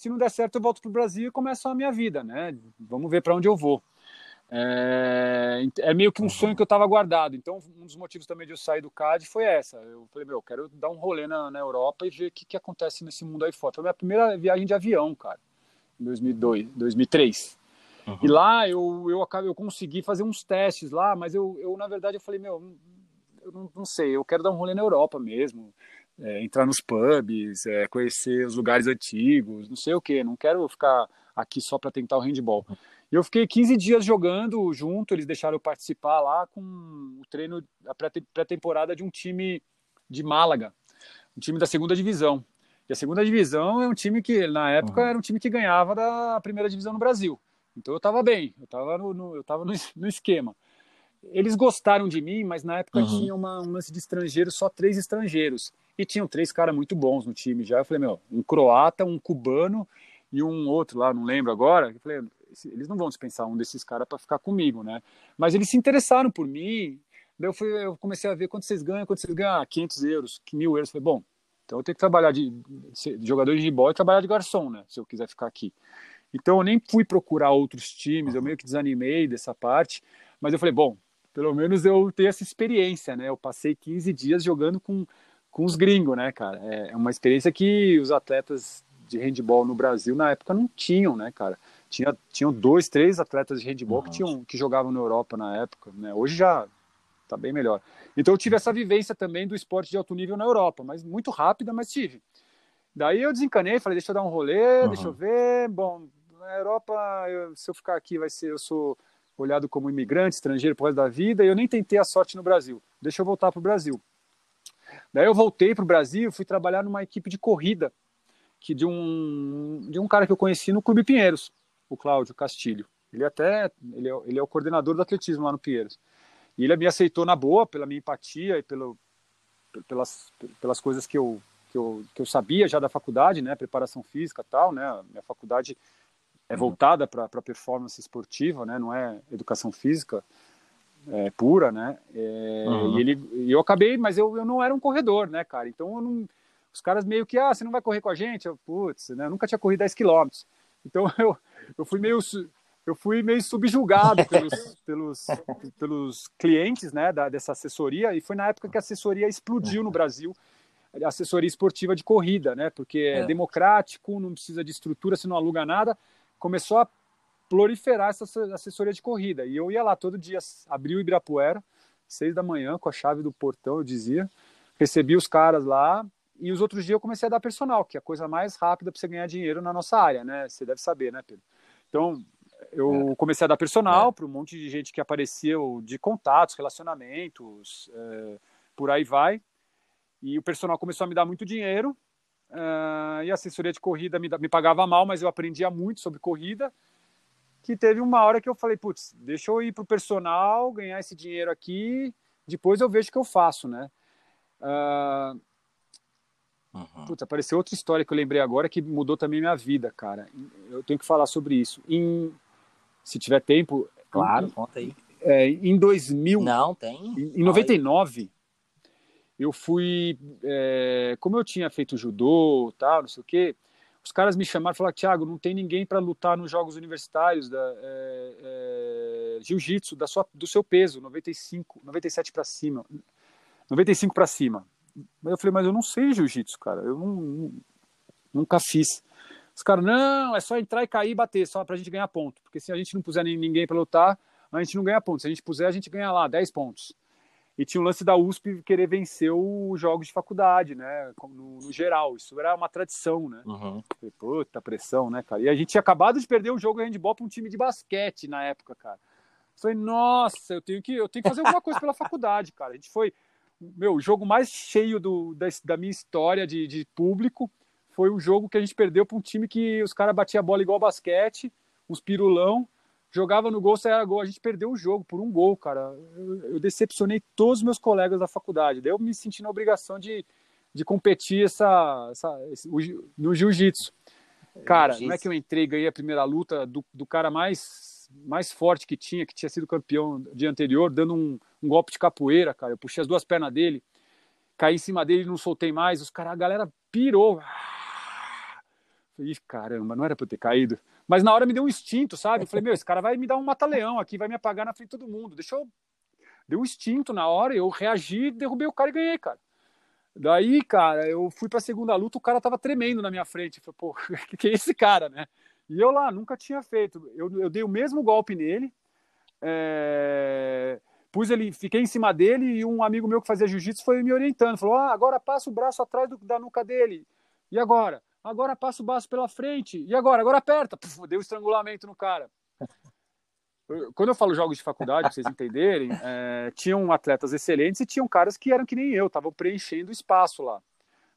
Se não der certo eu volto para o Brasil e começo a minha vida, né? Vamos ver para onde eu vou. É, é, meio que um sonho que eu estava guardado. Então, um dos motivos também de eu sair do CAD foi essa. Eu falei, meu, eu quero dar um rolê na, na Europa e ver o que, que acontece nesse mundo aí fora. Foi a minha primeira viagem de avião, cara, em 2002, 2003. Uhum. E lá eu, eu, acabei, eu consegui fazer uns testes lá, mas eu, eu na verdade, eu falei, meu, eu não, não sei, eu quero dar um rolê na Europa mesmo. É, entrar nos pubs, é, conhecer os lugares antigos, não sei o que, não quero ficar aqui só para tentar o handball. E eu fiquei 15 dias jogando junto, eles deixaram eu participar lá com o treino, a pré-temporada de um time de Málaga, um time da segunda divisão. E a segunda divisão é um time que, na época, uhum. era um time que ganhava da primeira divisão no Brasil. Então eu estava bem, eu estava no, no, eu tava no, no, esquema. Eles gostaram de mim, mas na época uhum. tinha uma, um lance de estrangeiros, só três estrangeiros. E tinham três caras muito bons no time já. Eu falei, meu, um croata, um cubano e um outro lá, não lembro agora. Eu falei, eles não vão dispensar um desses caras para ficar comigo, né? Mas eles se interessaram por mim. Daí eu, fui, eu comecei a ver quanto vocês ganham, quanto vocês ganham, ah, 500 euros, mil euros. Eu falei, bom, então eu tenho que trabalhar de, de jogador de bola e trabalhar de garçom, né? Se eu quiser ficar aqui. Então eu nem fui procurar outros times, eu meio que desanimei dessa parte, mas eu falei, bom, pelo menos eu tenho essa experiência, né? Eu passei 15 dias jogando com, com os gringos, né, cara? É, é uma experiência que os atletas de handball no Brasil na época não tinham, né, cara? tinha tinham dois, três atletas de handball que tinham que jogavam na Europa na época, né? Hoje já tá bem melhor. Então eu tive essa vivência também do esporte de alto nível na Europa, mas muito rápida, mas tive. Daí eu desencanei, falei, deixa eu dar um rolê, uhum. deixa eu ver. Bom, na Europa, eu, se eu ficar aqui, vai ser, eu sou olhado como imigrante, estrangeiro pro resto da vida, e eu nem tentei a sorte no Brasil. Deixa eu voltar pro Brasil. Daí eu voltei pro Brasil, fui trabalhar numa equipe de corrida que de um de um cara que eu conheci no Clube Pinheiros o Cláudio Castilho. Ele até ele é, ele é o coordenador do atletismo lá no Pinheiros. E ele me aceitou na boa pela minha empatia e pelo, pelas, pelas coisas que eu, que, eu, que eu sabia já da faculdade, né? Preparação física tal, né? Minha faculdade é voltada para a performance esportiva, né? Não é educação física é, pura, né? É, uhum. E ele, e eu acabei, mas eu, eu não era um corredor, né, cara? Então não, os caras meio que, ah, você não vai correr com a gente? Eu, putz, né? Eu nunca tinha corrido 10 quilômetros. Então eu, eu fui meio eu fui meio subjugado pelos, pelos, pelos clientes né, da, dessa assessoria, e foi na época que a assessoria explodiu no Brasil, a assessoria esportiva de corrida, né, porque é, é democrático, não precisa de estrutura, você não aluga nada. Começou a proliferar essa assessoria de corrida, e eu ia lá todo dia, abri o Ibirapuera, seis da manhã, com a chave do portão, eu dizia, recebi os caras lá, e os outros dias eu comecei a dar personal, que é a coisa mais rápida para você ganhar dinheiro na nossa área, né? Você deve saber, né, Pedro? Então, eu é. comecei a dar personal é. para um monte de gente que apareceu de contatos, relacionamentos, é, por aí vai. E o personal começou a me dar muito dinheiro. Uh, e a assessoria de corrida me, me pagava mal, mas eu aprendia muito sobre corrida. Que teve uma hora que eu falei, putz, deixa eu ir para o personal, ganhar esse dinheiro aqui, depois eu vejo o que eu faço, né? Uh, Uhum. Puta, apareceu outra história que eu lembrei agora que mudou também minha vida, cara. Eu tenho que falar sobre isso. Em, se tiver tempo. Claro, em, conta aí. É, em 2000. Não, tem. Em, em 99, eu fui. É, como eu tinha feito judô, tal, não sei o quê. os caras me chamaram e falaram, Thiago, não tem ninguém para lutar nos jogos universitários da é, é, jiu-jitsu da sua, do seu peso, 95, 97 para cima, 95 para cima. Mas eu falei, mas eu não sei jiu-jitsu, cara, eu não, nunca fiz. Os caras, não, é só entrar e cair e bater, só pra gente ganhar ponto. Porque se a gente não puser ninguém para lutar, a gente não ganha ponto. Se a gente puser, a gente ganha lá 10 pontos. E tinha o lance da USP querer vencer os jogos de faculdade, né? No, no geral. Isso era uma tradição, né? Uhum. Puta pressão, né, cara? E a gente tinha acabado de perder o jogo de handball para um time de basquete na época, cara. Falei, nossa, eu tenho que, eu tenho que fazer alguma coisa pela faculdade, cara. A gente foi, meu, o jogo mais cheio do, da, da minha história de, de público foi o jogo que a gente perdeu para um time que os caras batiam a bola igual basquete, uns pirulão, jogava no gol, saia gol. A gente perdeu o jogo por um gol, cara. Eu, eu, decepcionei todos os meus colegas da faculdade. Daí eu me senti na obrigação de, de competir essa, essa esse, no jiu-jitsu. Cara, não é que eu entrei e ganhei a primeira luta do, do cara mais, mais forte que tinha, que tinha sido campeão dia anterior, dando um, um golpe de capoeira, cara. Eu puxei as duas pernas dele, caí em cima dele, não soltei mais. Os cara, a galera pirou. Ih, caramba, não era pra eu ter caído. Mas na hora me deu um instinto, sabe? Eu falei, meu, esse cara vai me dar um mata-leão aqui, vai me apagar na frente de todo mundo. Deixa eu. Deu um instinto na hora, eu reagi, derrubei o cara e ganhei, cara. Daí, cara, eu fui pra segunda luta, o cara tava tremendo na minha frente. Eu falei, pô, que, que é esse cara, né? E eu lá, nunca tinha feito. Eu, eu dei o mesmo golpe nele, é... pus ele, fiquei em cima dele e um amigo meu que fazia jiu-jitsu foi me orientando. Falou, ah, agora passa o braço atrás do, da nuca dele. E agora? Agora passa o braço pela frente, e agora? Agora aperta, Puf, deu estrangulamento no cara. Quando eu falo jogos de faculdade, para vocês entenderem, é, tinham atletas excelentes e tinham caras que eram que nem eu, estavam preenchendo espaço lá.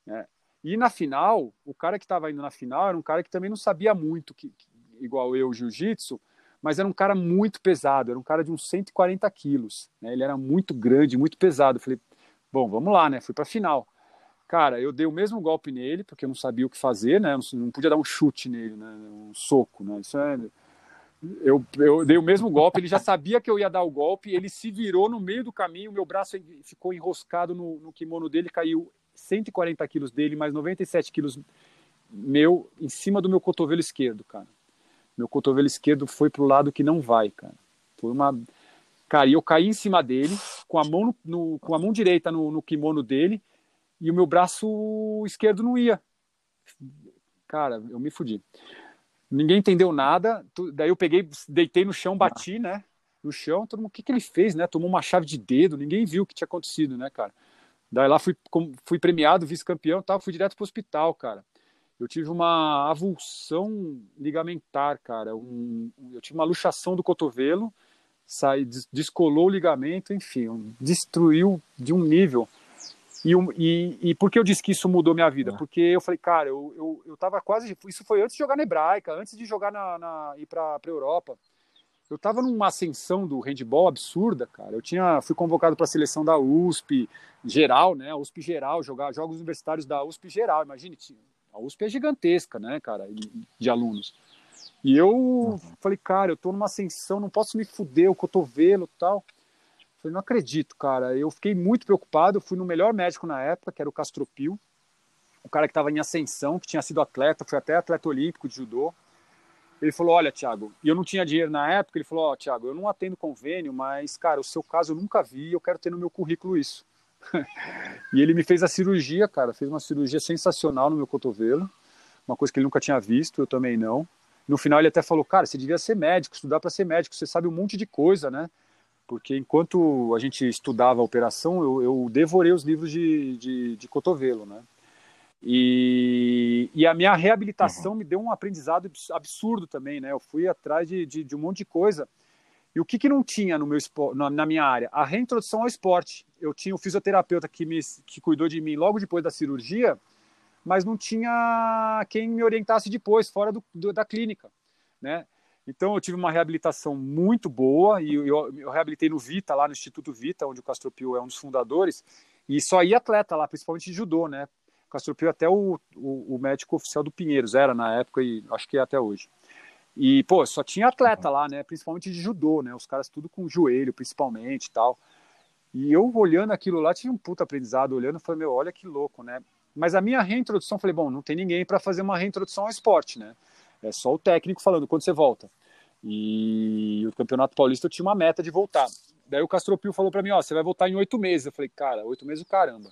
Né? E na final, o cara que estava indo na final era um cara que também não sabia muito, que, que igual eu, jiu-jitsu, mas era um cara muito pesado, era um cara de uns 140 quilos. Né? Ele era muito grande, muito pesado. Eu falei, bom, vamos lá, né? Fui para a final. Cara, eu dei o mesmo golpe nele, porque eu não sabia o que fazer, né? Não, não podia dar um chute nele, né? Um soco, né? Isso é... Eu, eu dei o mesmo golpe, ele já sabia que eu ia dar o golpe, ele se virou no meio do caminho, meu braço ficou enroscado no, no kimono dele, caiu 140 quilos dele, mais 97 quilos meu em cima do meu cotovelo esquerdo, cara. Meu cotovelo esquerdo foi pro lado que não vai, cara. Foi uma. Cara, e eu caí em cima dele, com a mão, no, no com a mão direita no, no kimono dele, e o meu braço esquerdo não ia. Cara, eu me fudi. Ninguém entendeu nada. Daí eu peguei, deitei no chão, bati, né? No chão, todo mundo, o que, que ele fez, né? Tomou uma chave de dedo, ninguém viu o que tinha acontecido, né, cara? Daí lá fui, fui premiado, vice-campeão tal, fui direto pro hospital, cara. Eu tive uma avulsão ligamentar, cara. Um, eu tive uma luxação do cotovelo, sai, descolou o ligamento, enfim, destruiu de um nível. E, e, e, por que eu disse que isso mudou minha vida? É. Porque eu falei, cara, eu, eu, eu tava quase. Isso foi antes de jogar na Hebraica, antes de jogar na, na ir para a Europa. Eu tava numa ascensão do handball absurda, cara. Eu tinha, fui convocado para a seleção da USP geral, né? A USP geral, jogar jogos universitários da USP geral. Imagine, a USP é gigantesca, né, cara, de alunos. E eu uhum. falei, cara, eu tô numa ascensão, não posso me fuder o cotovelo tal. Falei, não acredito, cara. Eu fiquei muito preocupado. Eu fui no melhor médico na época, que era o Castropil, o cara que estava em ascensão, que tinha sido atleta, foi até atleta olímpico de judô. Ele falou: Olha, Thiago, e eu não tinha dinheiro na época. Ele falou: Ó, oh, Thiago, eu não atendo convênio, mas, cara, o seu caso eu nunca vi. Eu quero ter no meu currículo isso. e ele me fez a cirurgia, cara. Fez uma cirurgia sensacional no meu cotovelo, uma coisa que ele nunca tinha visto, eu também não. No final, ele até falou: Cara, você devia ser médico, estudar para ser médico. Você sabe um monte de coisa, né? Porque enquanto a gente estudava a operação, eu, eu devorei os livros de, de, de cotovelo, né? E, e, a minha reabilitação uhum. me deu um aprendizado absurdo também, né? Eu fui atrás de, de, de um monte de coisa. E o que, que não tinha no meu na, na, minha área? A reintrodução ao esporte. Eu tinha o um fisioterapeuta que, me, que cuidou de mim logo depois da cirurgia, mas não tinha quem me orientasse depois, fora do, do da clínica, né? Então eu tive uma reabilitação muito boa e eu, eu, reabilitei no Vita, lá no Instituto Vita, onde o Castropio é um dos fundadores, e só ia atleta lá, principalmente de judô, né? O Castropio até o, o, o, médico oficial do Pinheiros, era na época e acho que é até hoje. E, pô, só tinha atleta lá, né? Principalmente de judô, né? Os caras tudo com joelho, principalmente e tal. E eu olhando aquilo lá, tive um puta aprendizado, olhando, falei, meu, olha que louco, né? Mas a minha reintrodução, falei, bom, não tem ninguém para fazer uma reintrodução ao esporte, né? É só o técnico falando quando você volta. E o Campeonato Paulista eu tinha uma meta de voltar. Daí o Castropio falou para mim, ó, você vai voltar em oito meses. Eu falei, cara, oito meses, caramba.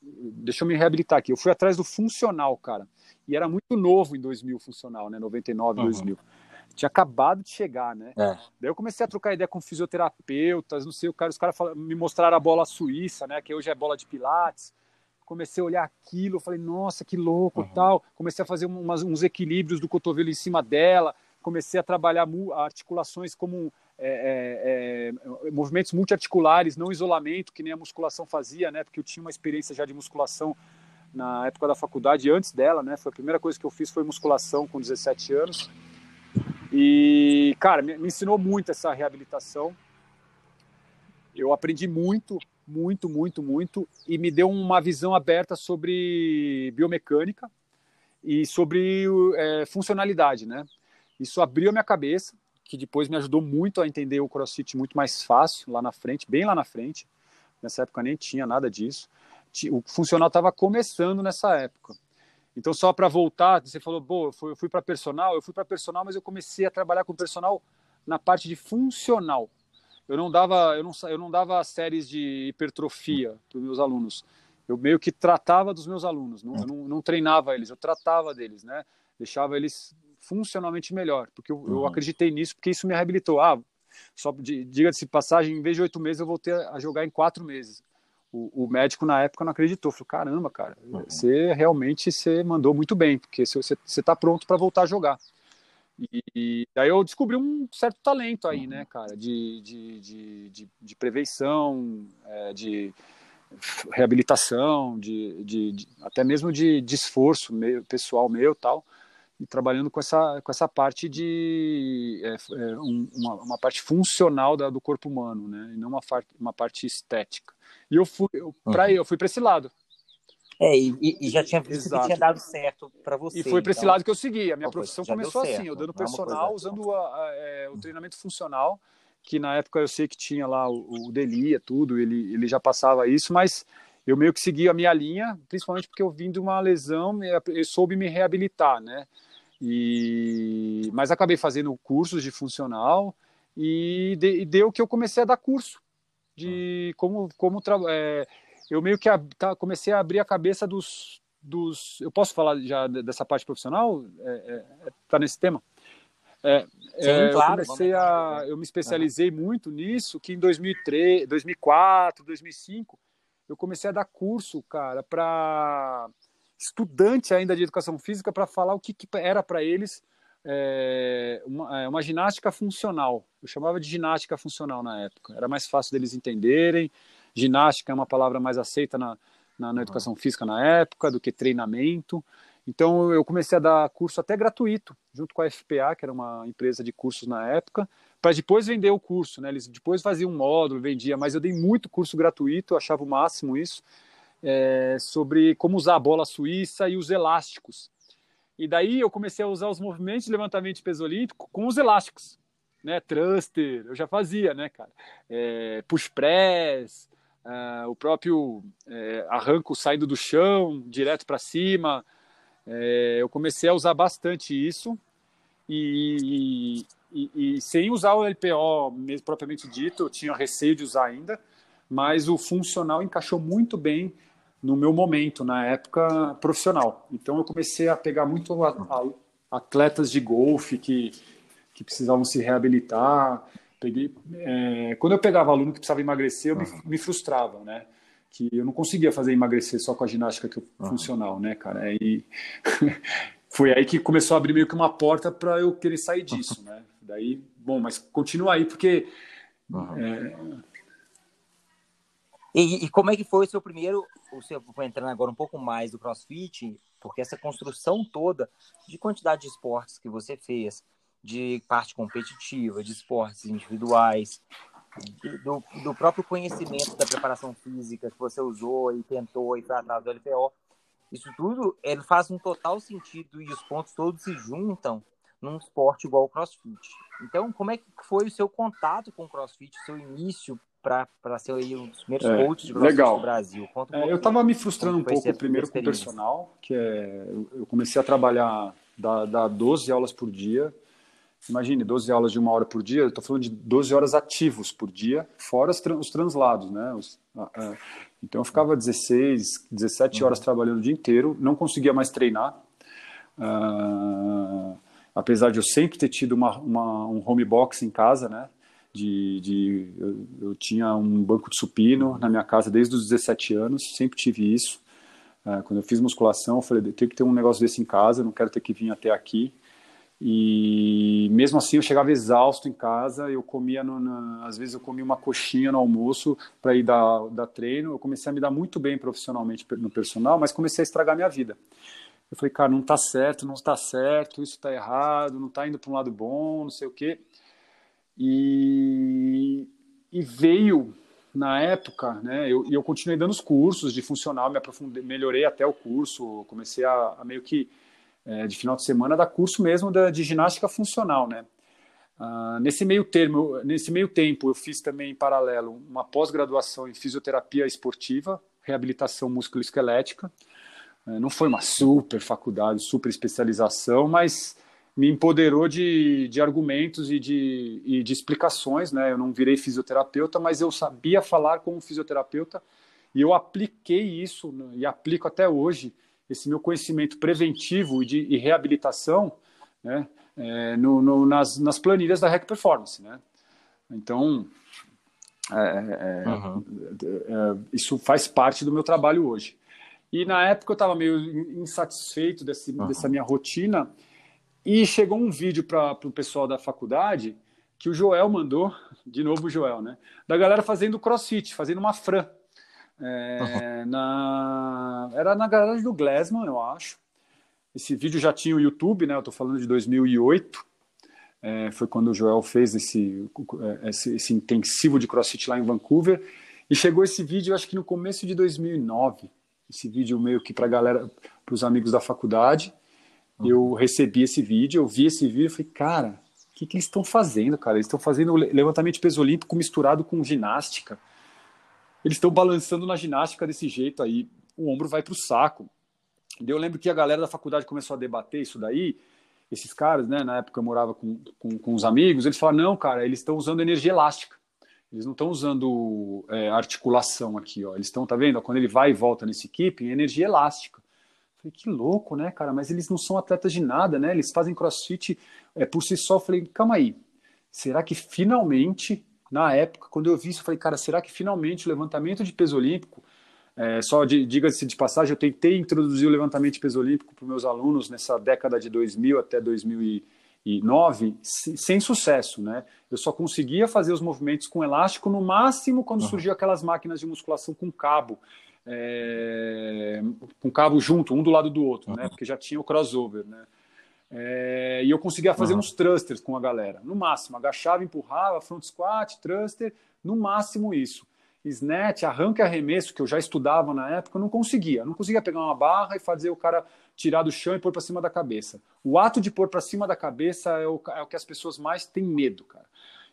Deixa eu me reabilitar aqui. Eu fui atrás do funcional, cara. E era muito novo em 2000 funcional, né? 99, uhum. 2000 tinha acabado de chegar, né? É. Daí eu comecei a trocar ideia com fisioterapeutas, não sei, o cara, os caras me mostraram a bola suíça, né? Que hoje é bola de pilates. Comecei a olhar aquilo, falei, nossa, que louco, uhum. tal. Comecei a fazer umas, uns equilíbrios do cotovelo em cima dela. Comecei a trabalhar articulações como é, é, é, movimentos multiarticulares, não isolamento, que nem a musculação fazia, né? Porque eu tinha uma experiência já de musculação na época da faculdade, antes dela, né? Foi a primeira coisa que eu fiz foi musculação com 17 anos. E, cara, me, me ensinou muito essa reabilitação. Eu aprendi muito, muito, muito, muito, e me deu uma visão aberta sobre biomecânica e sobre é, funcionalidade, né? Isso abriu a minha cabeça, que depois me ajudou muito a entender o CrossFit muito mais fácil lá na frente, bem lá na frente. Nessa época nem tinha nada disso. O funcional estava começando nessa época. Então, só para voltar, você falou, pô, eu fui, para personal, eu fui para personal, mas eu comecei a trabalhar com personal na parte de funcional. Eu não dava, eu não, eu não dava séries de hipertrofia para os meus alunos. Eu meio que tratava dos meus alunos, não, eu não, não treinava eles, eu tratava deles, né? Deixava eles funcionalmente melhor, porque eu, uhum. eu acreditei nisso, porque isso me reabilitou. Ah, só diga-se passagem, em vez de oito meses, eu voltei a jogar em quatro meses o, o, médico na época não acreditou. Falou: caramba, cara, uhum. você realmente você mandou muito bem, porque você está pronto para voltar a jogar. E, daí eu descobri um certo talento aí, né, cara, de, de, de, de, de prevenção, é, de reabilitação, de, de, de, até mesmo de, de esforço meu, pessoal meu tal, e trabalhando com essa, com essa parte de é, é, um, uma, uma, parte funcional da, do corpo humano, né, e não uma, uma parte estética. E eu fui para uhum. eu fui para esse lado. É, e, e, já tinha visto que tinha dado certo para você. E foi para então... esse lado que eu segui. A minha profissão começou assim, eu dando é personal, usando a, a, é, o treinamento funcional, que na época eu sei que tinha lá o, o Delia, tudo, ele, ele já passava isso, mas eu meio que segui a minha linha, principalmente porque eu vim de uma lesão, eu soube me reabilitar, né? E... Mas acabei fazendo cursos de funcional e, de, e deu que eu comecei a dar curso de como como é, eu meio que tá, comecei a abrir a cabeça dos dos eu posso falar já dessa parte profissional é, é, tá nesse tema é, Sim, é, claro, eu comecei a eu me especializei uhum. muito nisso que em 2003 2004 2005 eu comecei a dar curso cara para estudante ainda de educação física para falar o que, que era para eles é, uma, é, uma, ginástica funcional. Eu chamava de ginástica funcional na época. Era mais fácil deles entenderem. Ginástica é uma palavra mais aceita na, na, na educação física na época do que treinamento. Então eu comecei a dar curso até gratuito, junto com a FPA, que era uma empresa de cursos na época, para depois vender o curso. Né? Eles depois faziam um módulo, vendia, mas eu dei muito curso gratuito, achava o máximo isso, é, sobre como usar a bola suíça e os elásticos. E daí eu comecei a usar os movimentos de levantamento de peso olímpico com os elásticos, né? Thruster, eu já fazia, né, cara? É, push press, uh, o próprio é, arranco saindo do chão, direto para cima. É, eu comecei a usar bastante isso e, e, e, sem usar o LPO mesmo propriamente dito, eu tinha receio de usar ainda, mas o funcional encaixou muito bem no meu momento, na época profissional. Então eu comecei a pegar muito atletas de golfe que, que precisavam se reabilitar. Peguei, é, quando eu pegava aluno que precisava emagrecer, eu me, me, frustrava, né? Que eu não conseguia fazer emagrecer só com a ginástica que eu, uhum. funcional, né, cara? E foi aí que começou a abrir meio que uma porta para eu querer sair disso, né? Daí, bom, mas continua aí porque uhum. é, e, e, como é que foi o seu primeiro, o seu, vou entrando agora um pouco mais do CrossFit, porque essa construção toda de quantidade de esportes que você fez, de parte competitiva, de esportes individuais, do, do próprio conhecimento da preparação física que você usou e tentou e foi atrás do LPO, isso tudo ele faz um total sentido e os pontos todos se juntam num esporte igual o CrossFit. Então, como é que foi o seu contato com o CrossFit, o seu início para ser aí um dos primeiros é, coaches de legal. do Brasil? Um é, eu estava me frustrando um pouco primeiro com o personal, que é, eu comecei a trabalhar, dar, dar 12 aulas por dia, imagine, 12 aulas de uma hora por dia, estou falando de 12 horas ativos por dia, fora os, os translados, né? Os, então eu ficava 16, 17 uhum. horas trabalhando o dia inteiro, não conseguia mais treinar, uh, apesar de eu sempre ter tido uma, uma, um home box em casa, né? De, de eu, eu, tinha um banco de supino na minha casa desde os 17 anos, sempre tive isso. Uh, quando eu fiz musculação, eu falei, tenho que ter um negócio desse em casa, não quero ter que vir até aqui. E mesmo assim eu chegava exausto em casa, eu comia, no, na, às vezes eu comia uma coxinha no almoço para ir dar, dar treino. Eu comecei a me dar muito bem profissionalmente no personal, mas comecei a estragar minha vida. Eu falei, cara, não está certo, não está certo, isso está errado, não está indo para um lado bom, não sei o quê. E, e veio na época, né, eu, eu continuei dando os cursos de funcional, me aprofundei, melhorei até o curso, comecei a, a meio que é, de final de semana dar curso mesmo da, de ginástica funcional, né? Ah, nesse meio termo, nesse meio tempo, eu fiz também em paralelo uma pós-graduação em fisioterapia esportiva, reabilitação musculoesquelética. É, não foi uma super faculdade, super especialização, mas me empoderou de, de argumentos e de, e de explicações, né? Eu não virei fisioterapeuta, mas eu sabia falar como fisioterapeuta e eu apliquei isso né? e aplico até hoje esse meu conhecimento preventivo e de e reabilitação né, é, no, no, nas, nas planilhas da Rec Performance. Né? Então, é, uhum. Isso faz parte do meu trabalho hoje. E na época eu estava meio insatisfeito desse, uhum. dessa minha rotina e chegou um vídeo para o pessoal da faculdade que o Joel mandou, de novo o Joel, né? Da galera fazendo crossfit, fazendo uma fran. É, na, era na garagem do Glassman, eu acho. Esse vídeo já tinha o YouTube, né? Eu tô falando de 2008. É, foi quando o Joel fez esse, esse, esse, intensivo de CrossFit lá em Vancouver. E chegou esse vídeo, acho que no começo de 2009. Esse vídeo meio que para galera, para os amigos da faculdade. Uhum. Eu recebi esse vídeo, eu vi esse vídeo e falei, cara, o que, que eles estão fazendo, cara? Eles estão fazendo levantamento de peso olímpico misturado com ginástica eles estão balançando na ginástica desse jeito aí, o ombro vai para o saco. Eu lembro que a galera da faculdade começou a debater isso daí, esses caras, né, na época eu morava com, com, com os amigos, eles falaram, não, cara, eles estão usando energia elástica. Eles não estão usando é, articulação aqui, ó. Eles estão, tá vendo? Quando ele vai e volta nesse keeping, é energia elástica. falei, que louco, né, cara? Mas eles não são atletas de nada, né? Eles fazem crossfit é, por si só. Eu falei, calma aí. Será que finalmente na época, quando eu vi isso, eu falei, cara, será que finalmente o levantamento de peso olímpico, é, só diga-se de passagem, eu tentei introduzir o levantamento de peso olímpico para os meus alunos nessa década de 2000 até 2009, sem sucesso, né? Eu só conseguia fazer os movimentos com elástico no máximo quando uhum. surgiam aquelas máquinas de musculação com cabo, é, com cabo junto, um do lado do outro, né? uhum. né? Porque já tinha o crossover, né? É, e eu conseguia fazer uhum. uns thrusters com a galera, no máximo. Agachava, empurrava, front squat, thruster, no máximo isso. Snatch, arranque e arremesso, que eu já estudava na época, eu não conseguia. não conseguia pegar uma barra e fazer o cara tirar do chão e pôr para cima da cabeça. O ato de pôr para cima da cabeça é o, é o que as pessoas mais têm medo, cara.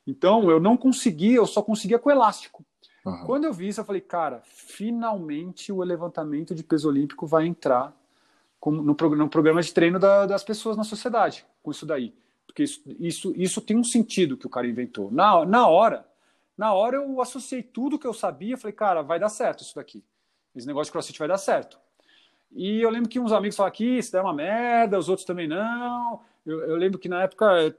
Então, eu não conseguia, eu só conseguia com elástico. Uhum. Quando eu vi isso, eu falei, cara, finalmente o levantamento de peso olímpico vai entrar no, no programa de treino da, das pessoas na sociedade, com isso daí. Porque isso, isso, isso tem um sentido que o cara inventou. Na, na hora, na hora eu associei tudo que eu sabia, falei, cara, vai dar certo isso daqui. Esse negócio de crossfit vai dar certo. E eu lembro que uns amigos falaram que isso é uma merda, os outros também não. Eu, eu, lembro que na época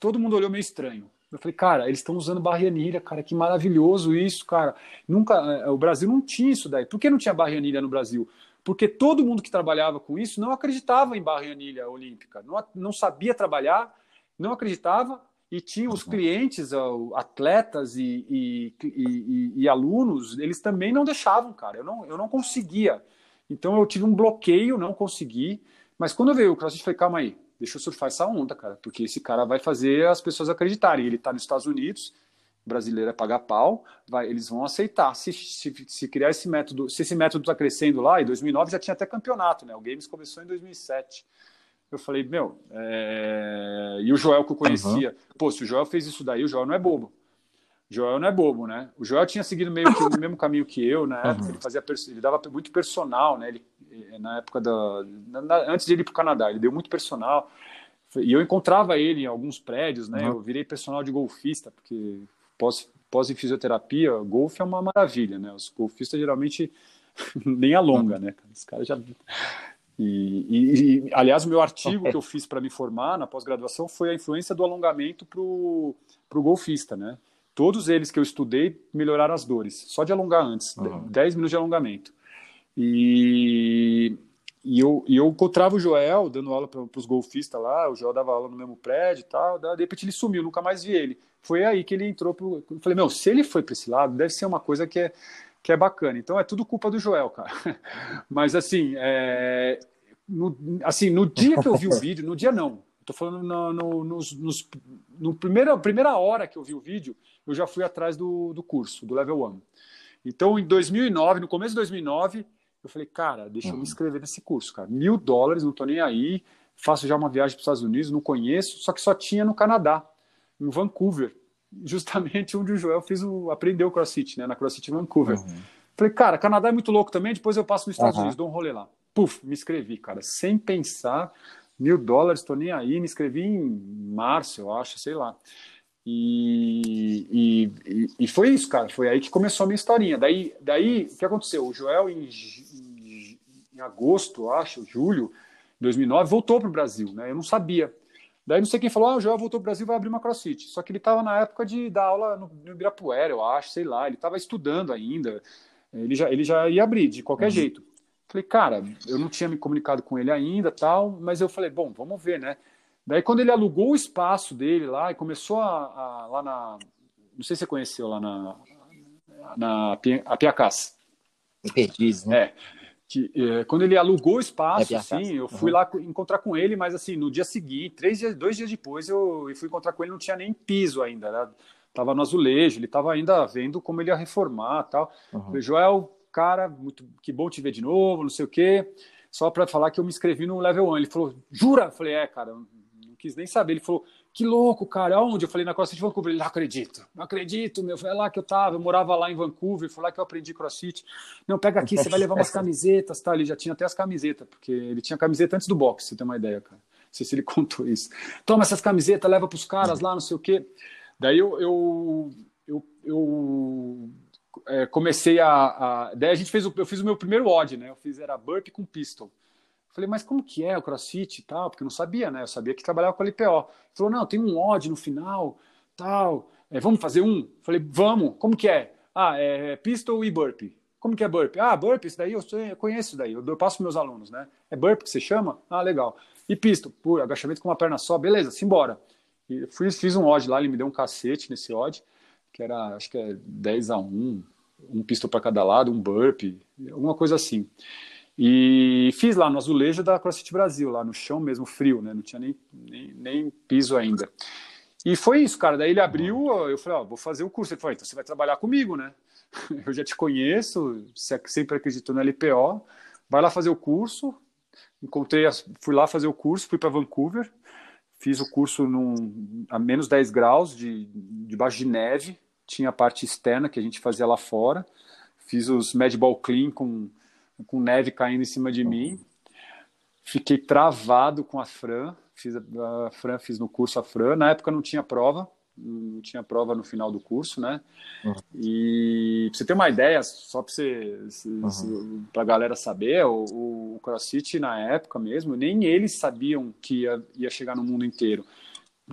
todo mundo olhou meio estranho. Eu falei, cara, eles estão usando barrianilha, cara, que maravilhoso isso, cara. Nunca, eh, o Brasil não tinha isso daí. Por que não tinha barrianilha no Brasil? Porque todo mundo que trabalhava com isso não acreditava em barra e anilha olímpica, não, não sabia trabalhar, não acreditava e tinha os clientes, atletas e, e, e, e, alunos, eles também não deixavam, cara. Eu não, eu não conseguia. Então eu tive um bloqueio, não consegui. Mas quando veio o CrossFit, eu falei, calma aí, deixa eu surfar essa onda, cara, porque esse cara vai fazer as pessoas acreditarem. Ele está nos Estados Unidos, brasileira pagar pau, vai, eles vão aceitar. Se, se, se, criar esse método, se esse método está crescendo lá, em 2009 já tinha até campeonato, né? O Games começou em 2007. Eu falei, meu, é... e o Joel que eu conhecia, uhum. pô, se o Joel fez isso daí, o Joel não é bobo. Joel não é bobo, né? O Joel tinha seguido meio que o mesmo caminho que eu, né? Uhum. Ele fazia, ele dava muito personal, né? Ele, na época da, na, antes de ele ir para o Canadá, ele deu muito personal. E eu encontrava ele em alguns prédios, né? Uhum. Eu virei personal de golfista, porque pós, pós em fisioterapia, golfe é uma maravilha, né? Os golfistas geralmente nem alonga, né? Os caras já. E, e, e, aliás, o meu artigo que eu fiz para me formar na pós-graduação foi a influência do alongamento para o golfista, né? Todos eles que eu estudei melhoraram as dores, só de alongar antes, uhum. 10 minutos de alongamento. E, e, eu, e eu encontrava o Joel dando aula para os golfistas lá, o Joel dava aula no mesmo prédio e tal, de repente ele sumiu, nunca mais vi ele. Foi aí que ele entrou pro. Eu falei, meu, se ele foi para esse lado, deve ser uma coisa que é, que é bacana. Então é tudo culpa do Joel, cara. Mas assim, é, no, assim, no dia que eu vi o vídeo, no dia não, Estou falando no, no, nos, nos, no primeira, primeira hora que eu vi o vídeo, eu já fui atrás do, do curso, do Level 1. Então, em 2009, no começo de 2009, eu falei, cara, deixa eu me uhum. inscrever nesse curso, cara. Mil dólares, não estou nem aí, faço já uma viagem para os Estados Unidos, não conheço, só que só tinha no Canadá, em Vancouver, justamente onde o Joel fez o, aprendeu o CrossFit, né, na CrossFit Vancouver. Uhum. Falei, cara, Canadá é muito louco também, depois eu passo nos Estados uhum. Unidos, dou um rolê lá. Puf, me inscrevi, cara, sem pensar, mil dólares, estou nem aí, me inscrevi em março, eu acho, sei lá. E, e, e, foi isso, cara. Foi aí que começou a minha historinha. Daí, daí o que aconteceu? O Joel, em, em, em agosto, acho, julho de 2009, voltou para o Brasil, né? Eu não sabia. Daí não sei quem falou, ah, o Joel voltou para o Brasil vai abrir uma CrossFit. Só que ele estava na época de dar aula no, no Ibirapuera, eu acho, sei lá. Ele estava estudando ainda. Ele já, ele já ia abrir, de qualquer uhum. jeito. Falei, cara, eu não tinha me comunicado com ele ainda, tal, mas eu falei, bom, vamos ver, né? Daí quando ele alugou o espaço dele lá e começou a, a lá na, não sei se você conheceu lá na, na a Piacás. Perdiz, né? É. Que, é, quando ele alugou o espaço, é assim, eu fui uhum. lá encontrar com ele, mas assim, no dia seguinte, três dias, dois dias depois, eu, eu fui encontrar com ele, não tinha nem piso ainda, né? tava no azulejo, ele tava ainda vendo como ele ia reformar tal. Uhum. Falei, Joel, cara, muito que bom te ver de novo, não sei o quê. Só para falar que eu me inscrevi no level 1. Ele falou, jura? Eu falei, é, cara, não quis nem saber. Ele falou, que louco, cara, onde? Eu falei, na CrossFit Vancouver. Ele, não acredito, não acredito, meu. Foi lá que eu tava, eu morava lá em Vancouver, foi lá que eu aprendi CrossFit. Não, pega aqui, você vai levar umas camisetas, tá? Ele já tinha até as camisetas, porque ele tinha camiseta antes do boxe, você tem uma ideia, cara. Não sei se ele contou isso. Toma essas camisetas, leva pros caras lá, não sei o quê. Daí eu, eu, eu, eu é, comecei a, a, Daí a gente fez o, eu fiz o meu primeiro odd, né? Eu fiz era burp com pistol. Falei, mas como que é o crossfit e tal? Porque eu não sabia, né? Eu sabia que trabalhava com a LPO. Ele falou, não, tem um odd no final, tal. É, vamos fazer um? Falei, vamos. Como que é? Ah, é pistol e burp. Como que é burp? Ah, burp, isso daí eu, conheço isso daí. Eu, eu passo meus alunos, né? É burp que você chama? Ah, legal. E pistol? Pô, agachamento com uma perna só. Beleza, simbora. E fui, fiz um odd lá, ele me deu um cacete nesse odd, que era, acho que é 10 a 1, um pistol para cada lado, um burp, alguma coisa assim. E fiz lá no azulejo da CrossFit Brasil, lá no chão mesmo, frio, né? Não tinha nem, nem, nem piso ainda. E foi isso, cara. Daí ele abriu, eu falei, ó, vou fazer o curso. Ele falou, então você vai trabalhar comigo, né? Eu já te conheço, sempre acreditou no LPO, vai lá fazer o curso. Encontrei, fui lá fazer o curso, fui para Vancouver, fiz o curso num, a menos 10 graus, de, debaixo de neve, tinha a parte externa que a gente fazia lá fora. Fiz os Madball Clean com, com neve caindo em cima de mim. Fiquei travado com a Fran. Fiz a, a Fran, fiz no curso a Fran. Na época não tinha prova, não tinha prova no final do curso, né? Uhum. E pra você ter uma ideia, só para você, uhum. a galera saber, o, o, CrossFit na época mesmo, nem eles sabiam que ia, ia chegar no mundo inteiro.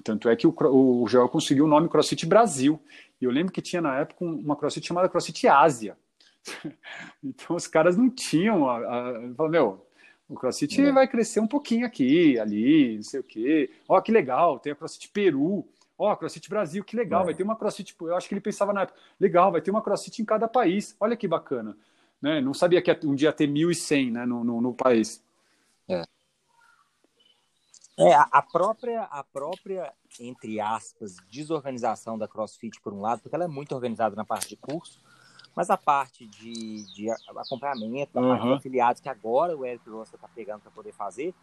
Tanto é que o, o Joel conseguiu o nome CrossFit Brasil. E eu lembro que tinha na época uma CrossFit chamada CrossFit Ásia. então os caras não tinham. A, a, meu, o CrossFit é. vai crescer um pouquinho aqui, ali, não sei o quê. Ó, que legal, tem a CrossFit Peru. Ó, CrossFit Brasil, que legal, é. vai ter uma CrossFit. Eu acho que ele pensava na época, legal, vai ter uma CrossFit em cada país. Olha que bacana. Né? Não sabia que um dia ia ter 1.100 né, no, no, no país. É. É, a própria, a própria, entre aspas, desorganização da CrossFit, por um lado, porque ela é muito organizada na parte de curso, mas a parte de, de acompanhamento, a uhum. parte de afiliados, que agora o Eric Rossa está pegando para poder fazer,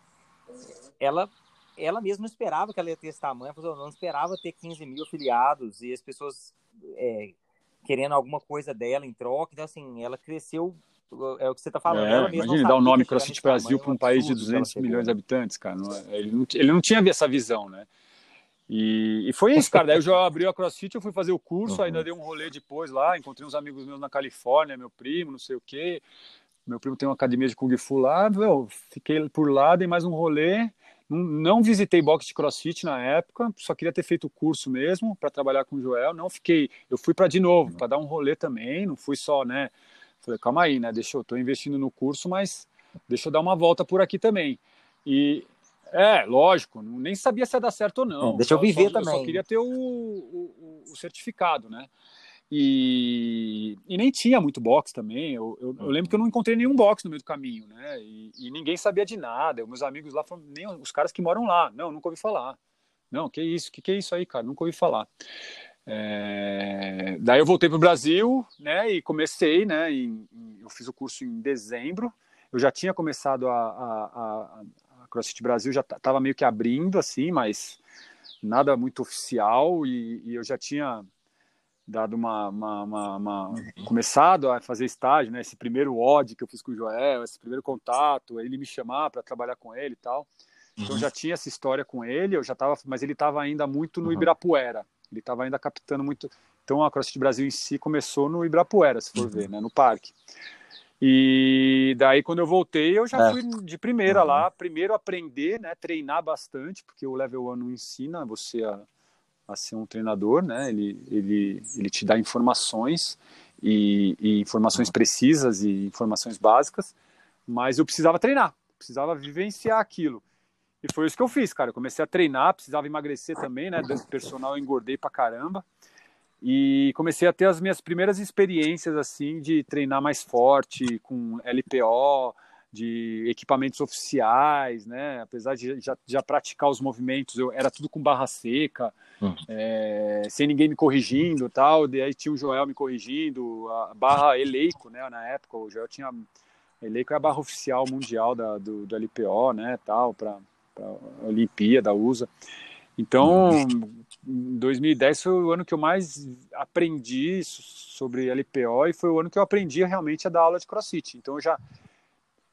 ela ela mesma não esperava que ela ia ter esse tamanho, ela não esperava ter 15 mil afiliados e as pessoas é, querendo alguma coisa dela em troca. Então, assim, ela cresceu é o que você está falando. É, imagine dar o nome CrossFit Brasil para um país de 200 milhões de habitantes, cara. Não, é, ele, não, ele não tinha essa visão, né? E, e, foi isso, cara. Daí eu já abri a CrossFit, eu fui fazer o curso, uhum. ainda dei um rolê depois lá, encontrei uns amigos meus na Califórnia, meu primo, não sei o quê. Meu primo tem uma academia de Kung Fu lá, eu fiquei por lá, dei mais um rolê. Não, não visitei boxe de CrossFit na época, só queria ter feito o curso mesmo para trabalhar com o Joel. Não fiquei, eu fui para de novo, para dar um rolê também, não fui só, né? Falei, calma aí, né? Deixa eu, tô investindo no curso, mas deixa eu dar uma volta por aqui também. E é, lógico, nem sabia se ia dar certo ou não. É, deixa eu viver só, também. Eu só queria ter o, o, o certificado, né? E, e, nem tinha muito box também. Eu, eu, eu, lembro que eu não encontrei nenhum box no meio do caminho, né? E, e ninguém sabia de nada. Meus amigos lá, nem os caras que moram lá, não, nunca ouvi falar. Não, que isso? Que que é isso aí, cara? Nunca ouvi falar. É... Daí eu voltei para o Brasil, né? E comecei, né? Eu fiz o curso em dezembro. Eu já tinha começado a, a, a CrossFit Brasil, já estava meio que abrindo, assim, mas nada muito oficial. E, e eu já tinha dado uma, uma, uma, uma, começado a fazer estágio, né? Esse primeiro odd que eu fiz com o Joel, esse primeiro contato, ele me chamar para trabalhar com ele e tal. Então uhum. já tinha essa história com ele, eu já tava, mas ele estava ainda muito no uhum. Ibirapuera. Ele estava ainda captando muito. Então a CrossFit Brasil em si começou no Ibirapuera, se for uhum. ver, né? No parque. E daí quando eu voltei, eu já é. fui de primeira lá, uhum. primeiro aprender, né, treinar bastante, porque o level 1 não ensina você a a ser um treinador, né? Ele, ele, ele te dá informações e, e, informações precisas e informações básicas, mas eu precisava treinar, precisava vivenciar aquilo. E foi isso que eu fiz, cara. Eu comecei a treinar, precisava emagrecer também, né? Dando personal, eu engordei pra caramba. E comecei a ter as minhas primeiras experiências, assim, de treinar mais forte, com LPO, de equipamentos oficiais, né? Apesar de já, já praticar os movimentos, eu era tudo com barra seca, uhum. é, sem ninguém me corrigindo, tal. Daí tinha o Joel me corrigindo, a barra Eleico, né? Na época o Joel tinha Eleico é a barra oficial mundial da, do, do LPO, né? Tal para a Olimpíada USA. Então, uhum. 2010 foi o ano que eu mais aprendi sobre LPO e foi o ano que eu aprendi realmente a dar aula de CrossFit. Então eu já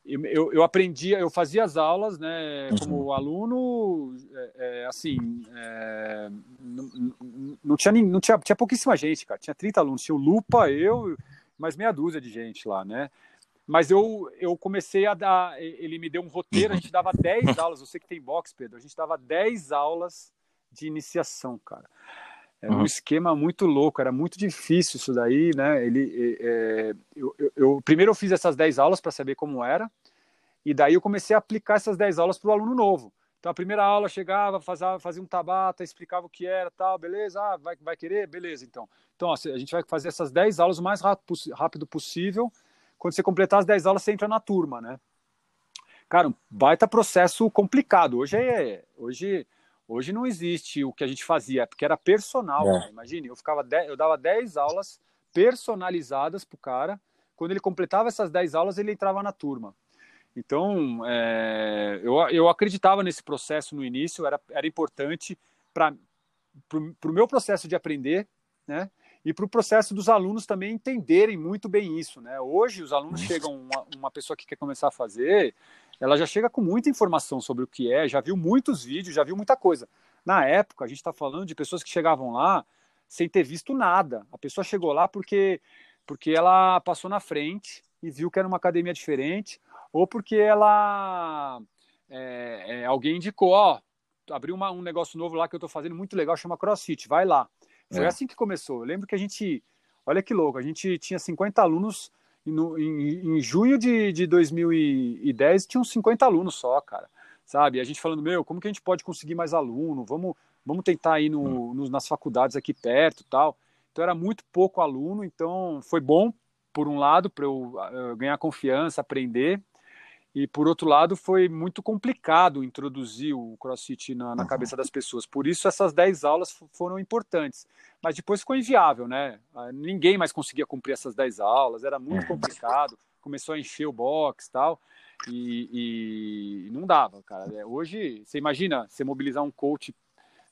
eu, eu aprendia, eu fazia as aulas, né, como uhum. aluno, é, é, assim, é, não, não, tinha, não tinha, tinha pouquíssima gente, cara, tinha 30 alunos, tinha o Lupa, eu, mais meia dúzia de gente lá, né, mas eu, eu comecei a dar, ele me deu um roteiro, a gente dava 10 aulas, você que tem box, Pedro, a gente dava 10 aulas de iniciação, cara. Era um uhum. esquema muito louco, era muito difícil isso daí, né? Ele, é, eu, eu, eu, primeiro eu fiz essas 10 aulas para saber como era, e daí eu comecei a aplicar essas 10 aulas para o aluno novo. Então a primeira aula chegava, fazia, fazia um tabata, explicava o que era, tal, beleza? Ah, vai, vai querer? Beleza, então. Então ó, a gente vai fazer essas 10 aulas o mais rápido, rápido possível. Quando você completar as 10 aulas, você entra na turma, né? Cara, um baita processo complicado. Hoje é. Hoje Hoje não existe o que a gente fazia, porque era personal. É. Imagine, eu ficava dez, eu dava 10 aulas personalizadas para o cara. Quando ele completava essas 10 aulas, ele entrava na turma. Então, é, eu, eu acreditava nesse processo no início, era, era importante para o meu processo de aprender, né? E para o processo dos alunos também entenderem muito bem isso, né? Hoje, os alunos chegam, uma, uma pessoa que quer começar a fazer, ela já chega com muita informação sobre o que é, já viu muitos vídeos, já viu muita coisa. Na época, a gente está falando de pessoas que chegavam lá sem ter visto nada. A pessoa chegou lá porque, porque ela passou na frente e viu que era uma academia diferente, ou porque ela é, é, alguém indicou, ó, abriu uma, um negócio novo lá que eu estou fazendo muito legal, chama CrossFit, vai lá. Foi é. assim que começou. Eu lembro que a gente, olha que louco, a gente tinha 50 alunos no, em, em, junho de, de 2010 tinham 50 alunos só, cara. Sabe? A gente falando, meu, como que a gente pode conseguir mais aluno? Vamos, vamos tentar ir no, no, nas faculdades aqui perto tal. Então era muito pouco aluno, então foi bom, por um lado, para eu uh, ganhar confiança, aprender. E por outro lado foi muito complicado introduzir o CrossFit na, na uhum. cabeça das pessoas. Por isso essas 10 aulas foram importantes. Mas depois ficou inviável, né? Ah, ninguém mais conseguia cumprir essas 10 aulas, era muito uhum. complicado. Começou a encher o box tal, e, e não dava, cara. É, hoje, você imagina você mobilizar um coach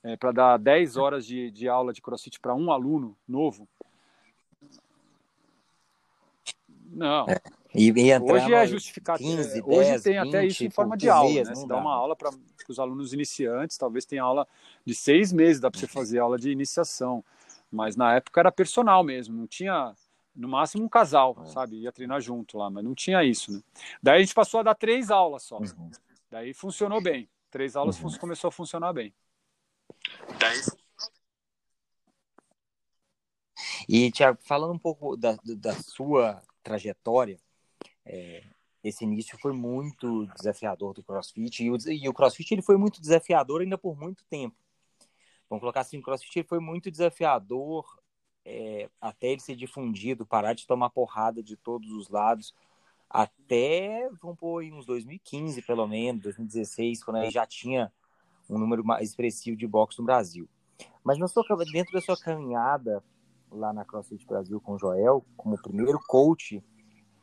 é, para dar 10 horas de, de aula de CrossFit para um aluno novo? Não. É. E, e hoje é justificado. 15, é, hoje 10, tem 20, até isso em forma de aula, né? Você dá uma aula para os alunos iniciantes, talvez tenha aula de seis meses, dá para você fazer aula de iniciação. Mas na época era personal mesmo, não tinha no máximo um casal, é. sabe? Ia treinar junto lá, mas não tinha isso, né? Daí a gente passou a dar três aulas só. Uhum. Daí funcionou bem. Três aulas uhum. começou a funcionar bem. Daí... E, Tiago, falando um pouco da, da sua trajetória, é, esse início foi muito desafiador do CrossFit e o, e o CrossFit ele foi muito desafiador ainda por muito tempo. Vamos colocar assim, o CrossFit ele foi muito desafiador é, até ele ser difundido, parar de tomar porrada de todos os lados, até, vamos pôr, uns 2015 pelo menos, 2016, quando aí já tinha um número mais expressivo de boxe no Brasil. Mas na sua, dentro da sua caminhada lá na CrossFit Brasil com o Joel, como primeiro coach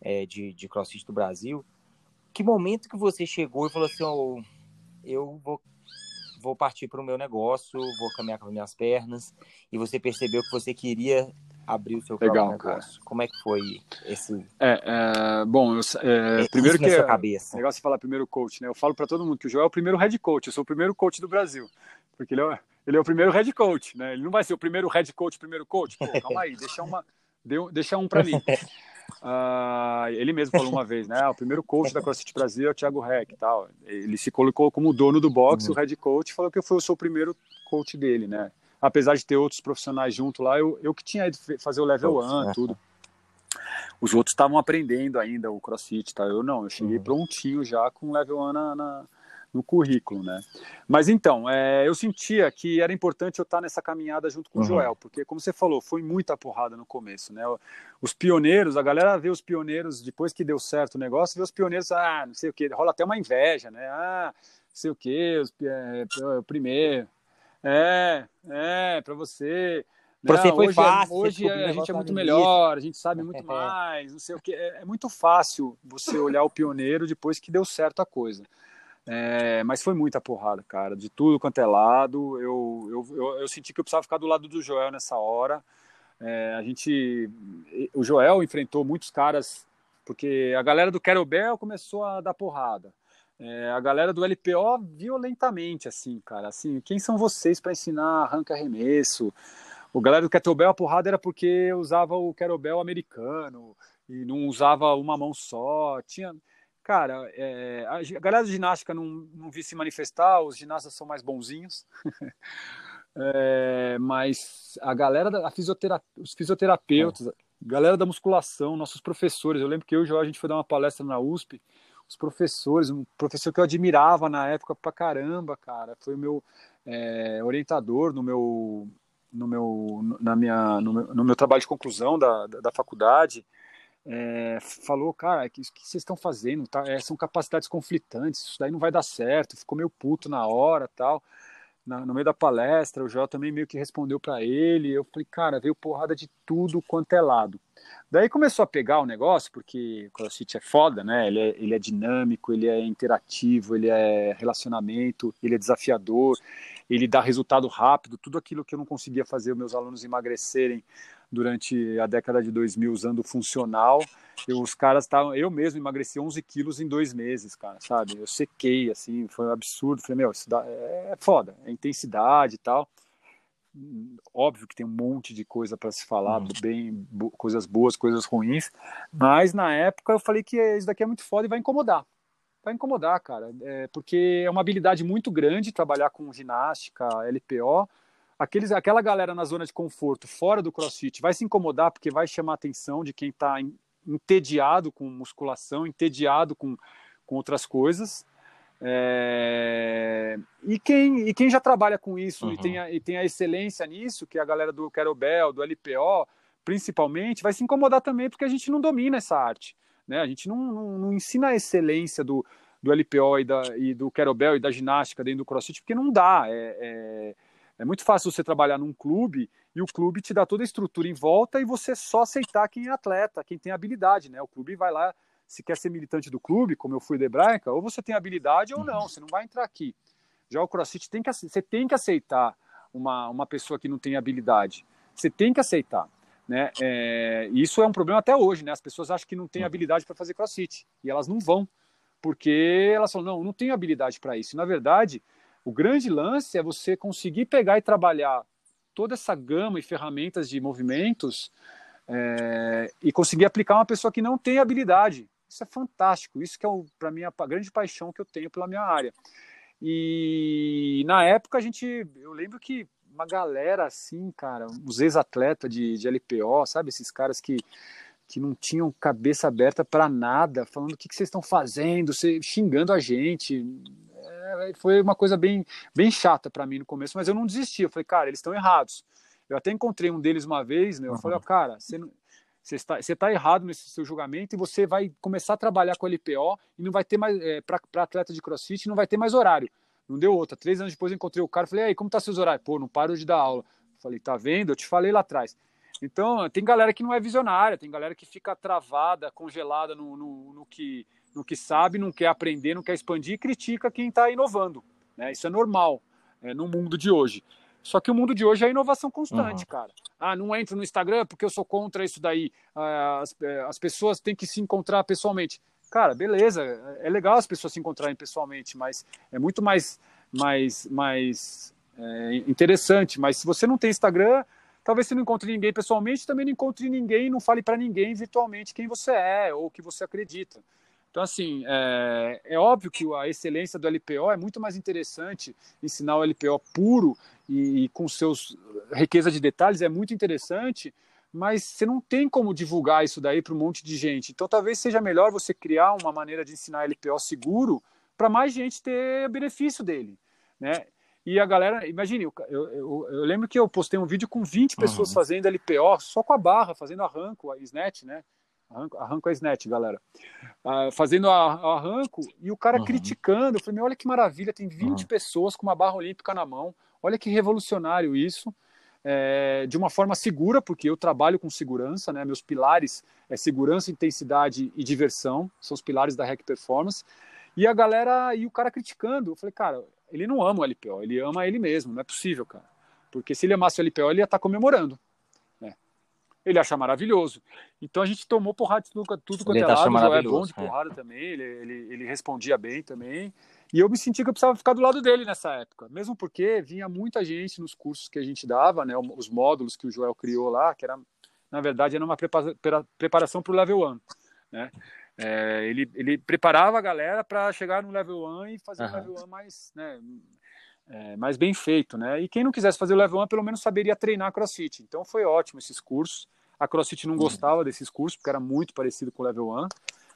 é, de, de crossfit do Brasil, que momento que você chegou e falou assim, oh, eu vou, vou partir para o meu negócio, vou caminhar com as minhas pernas, e você percebeu que você queria abrir o seu Legal, próprio negócio. Cara. Como é que foi esse... É, é bom, eu, é, é primeiro que... É cabeça. Legal você falar primeiro coach, né? Eu falo para todo mundo que o Joel é o primeiro head coach, eu sou o primeiro coach do Brasil, porque ele é, ele é o primeiro head coach, né? Ele não vai ser o primeiro head coach, primeiro coach. Pô, calma aí, deixa uma... Deixa um para mim. Uh, ele mesmo falou uma vez, né? Ah, o primeiro coach da CrossFit Brasil é o Thiago Reck tal. Ele se colocou como dono do boxe, uhum. o head coach, falou que eu fui o seu primeiro coach dele, né? Apesar de ter outros profissionais junto lá, eu, eu que tinha ido fazer o level 1, né? tudo. Os outros estavam aprendendo ainda o CrossFit, tá? Eu não, eu cheguei uhum. prontinho já com o level 1 na, na no currículo, né? Mas então, é, eu sentia que era importante eu estar nessa caminhada junto com uhum. o Joel, porque como você falou, foi muita porrada no começo, né? Os pioneiros, a galera vê os pioneiros depois que deu certo o negócio, vê os pioneiros, ah, não sei o que, rola até uma inveja, né? Ah, não sei o que, os, é, o primeiro, é, é, para você. Para você foi hoje, é, fácil. Hoje a gente é muito melhor, a gente sabe muito mais, não sei o que. É, é muito fácil você olhar o pioneiro depois que deu certo a coisa. É, mas foi muita porrada, cara, de tudo quanto é lado. Eu, eu, eu, eu, senti que eu precisava ficar do lado do Joel nessa hora. É, a gente, o Joel enfrentou muitos caras, porque a galera do Kettlebell começou a dar porrada. É, a galera do LPO violentamente, assim, cara. Assim, quem são vocês para ensinar arranca arremesso? O galera do Kettlebell, a porrada era porque usava o Kettlebell americano e não usava uma mão só. Tinha, Cara, é, a galera de ginástica não, não vi se manifestar, os ginastas são mais bonzinhos. é, mas a galera da a fisioterapia, os fisioterapeutas, é. galera da musculação, nossos professores, eu lembro que eu e o João, a gente foi dar uma palestra na USP, os professores, um professor que eu admirava na época pra caramba, cara, foi o meu é, orientador no meu, no meu, na minha, no meu, no meu trabalho de conclusão da, da, da faculdade, é, falou, cara, o que, que vocês estão fazendo? Tá? É, são capacidades conflitantes, isso daí não vai dar certo. Ficou meio puto na hora tal. Na, no meio da palestra, o Joel também meio que respondeu para ele. Eu falei, cara, veio porrada de tudo quanto é lado. Daí começou a pegar o negócio, porque o CrossFit é foda, né? Ele é, ele é dinâmico, ele é interativo, ele é relacionamento, ele é desafiador, ele dá resultado rápido, tudo aquilo que eu não conseguia fazer os meus alunos emagrecerem durante a década de 2000 usando funcional. Eu, os caras estavam. Eu mesmo emagreci 11 quilos em dois meses, cara, sabe? Eu sequei, assim, foi um absurdo. Falei, meu, isso dá, é foda, é intensidade e tal. Óbvio que tem um monte de coisa para se falar, uhum. bem, bo, coisas boas, coisas ruins, mas na época eu falei que isso daqui é muito foda e vai incomodar. Vai incomodar, cara, é, porque é uma habilidade muito grande trabalhar com ginástica, LPO, aqueles, aquela galera na zona de conforto, fora do crossfit, vai se incomodar porque vai chamar a atenção de quem está entediado com musculação, entediado com, com outras coisas. É... E, quem, e quem já trabalha com isso uhum. e, tem a, e tem a excelência nisso, que é a galera do Kettlebell, do LPO, principalmente, vai se incomodar também porque a gente não domina essa arte. Né? A gente não, não, não ensina a excelência do, do LPO e, da, e do kettlebell e da ginástica dentro do CrossFit, porque não dá. É, é, é, muito fácil você trabalhar num clube e o clube te dá toda a estrutura em volta e você só aceitar quem é atleta, quem tem habilidade, né? O clube vai lá, se quer ser militante do clube, como eu fui de hebraica, ou você tem habilidade ou não, você não vai entrar aqui. Já o CrossFit tem que você tem que aceitar uma, uma pessoa que não tem habilidade. Você tem que aceitar. Né? É, isso é um problema até hoje, né? As pessoas acham que não tem habilidade para fazer CrossFit e elas não vão, porque elas falam não, não tenho habilidade para isso. Na verdade, o grande lance é você conseguir pegar e trabalhar toda essa gama e ferramentas de movimentos é, e conseguir aplicar uma pessoa que não tem habilidade. Isso é fantástico. Isso que é para mim a grande paixão que eu tenho pela minha área. E na época a gente, eu lembro que uma galera assim, cara, os ex-atletas de, de LPO, sabe, esses caras que que não tinham cabeça aberta para nada, falando o que, que vocês estão fazendo, xingando a gente. É, foi uma coisa bem, bem chata para mim no começo, mas eu não desisti. Eu falei, cara, eles estão errados. Eu até encontrei um deles uma vez? Eu uhum. falei, oh, cara, você não, você está, você está errado nesse seu julgamento e você vai começar a trabalhar com LPO e não vai ter mais, é, para atleta de crossfit, não vai ter mais horário. Não deu outra. Três anos depois eu encontrei o cara falei, aí, como tá seus horários? Pô, não paro de dar aula. Falei, tá vendo? Eu te falei lá atrás. Então, tem galera que não é visionária, tem galera que fica travada, congelada no, no, no que, no que sabe, não quer aprender, não quer expandir e critica quem está inovando. Né? Isso é normal é, no mundo de hoje. Só que o mundo de hoje é inovação constante, uhum. cara. Ah, não entro no Instagram porque eu sou contra isso daí. Ah, as, é, as pessoas têm que se encontrar pessoalmente. Cara, beleza, é legal as pessoas se encontrarem pessoalmente, mas é muito mais, mais, mais é, interessante. Mas se você não tem Instagram, talvez você não encontre ninguém pessoalmente, também não encontre ninguém, não fale para ninguém virtualmente quem você é ou o que você acredita. Então, assim, é, é, óbvio que a excelência do LPO é muito mais interessante ensinar o LPO puro e, e, com seus riqueza de detalhes é muito interessante, mas você não tem como divulgar isso daí para um monte de gente. Então, talvez seja melhor você criar uma maneira de ensinar LPO seguro para mais gente ter benefício dele, né? E a galera, imagine, eu, eu, eu, lembro que eu postei um vídeo com 20 pessoas uhum. fazendo LPO, só com a barra, fazendo arranco, a snatch, né? Arranco, arranco a snatch, galera. Uh, fazendo a, a, arranco e o cara uhum. criticando. Eu falei, olha que maravilha, tem 20 uhum. pessoas com uma barra olímpica na mão. Olha que revolucionário isso. É, de uma forma segura, porque eu trabalho com segurança, né? Meus pilares é segurança, intensidade e diversão, são os pilares da Hack Performance. E a galera, e o cara criticando, eu falei, cara, ele não ama o LPO, ele ama ele mesmo, não é possível, cara. Porque se ele amasse o LPO, ele ia estar tá comemorando ele acha maravilhoso. Então a gente tomou porrada de tudo, tudo quanto é lado. O Joel é bom de é. porrada é. também, ele, ele, ele, respondia bem também. E eu me senti que eu precisava ficar do lado dele nessa época, mesmo porque vinha muita gente nos cursos que a gente dava, né, os módulos que o Joel criou lá, que era, na verdade, era uma preparação para o level 1. Né? É, ele, ele preparava a galera para chegar no level 1 e fazer uhum. o level 1 mais, né, é, mais bem feito, né? E quem não quisesse fazer o level 1, pelo menos saberia treinar CrossFit. Então foi ótimo esses cursos. A CrossFit não gostava desses cursos, porque era muito parecido com o level 1,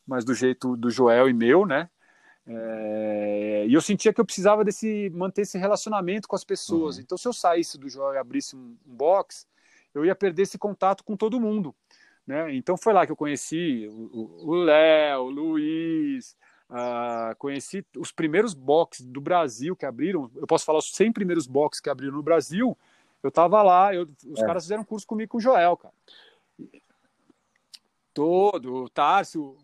mas do jeito do Joel e meu, né? É, e eu sentia que eu precisava desse manter esse relacionamento com as pessoas. Uhum. Então, se eu saísse do Joel e abrisse um, um box, eu ia perder esse contato com todo mundo. Né? Então foi lá que eu conheci o Léo, o Luiz, Uh, conheci os primeiros boxes do Brasil que abriram. Eu posso falar os 100 primeiros boxes que abriram no Brasil. Eu tava lá, eu, os é. caras fizeram curso comigo com o Joel, cara. Todo, Tárcio,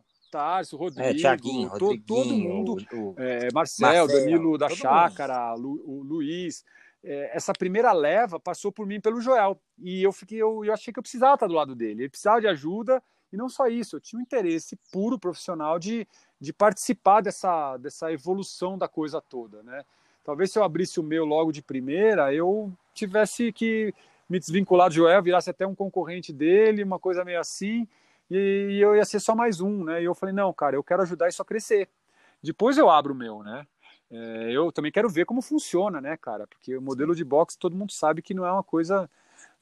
Rodrigo, é, Thiaguinho, to, todo mundo, o, o é, Marcel, Marcel, Danilo da Chácara, Lu, o Luiz. É, essa primeira leva passou por mim pelo Joel. E eu fiquei, eu, eu achei que eu precisava estar do lado dele. Ele precisava de ajuda, e não só isso, eu tinha um interesse puro profissional de, de participar dessa, dessa evolução da coisa toda, né? Talvez se eu abrisse o meu logo de primeira, eu tivesse que me desvincular do Joel, virasse até um concorrente dele, uma coisa meio assim, e, eu ia ser só mais um, né? E eu falei, não, cara, eu quero ajudar isso a crescer. Depois eu abro o meu, né? É, eu também quero ver como funciona, né, cara? Porque o modelo de boxe todo mundo sabe que não é uma coisa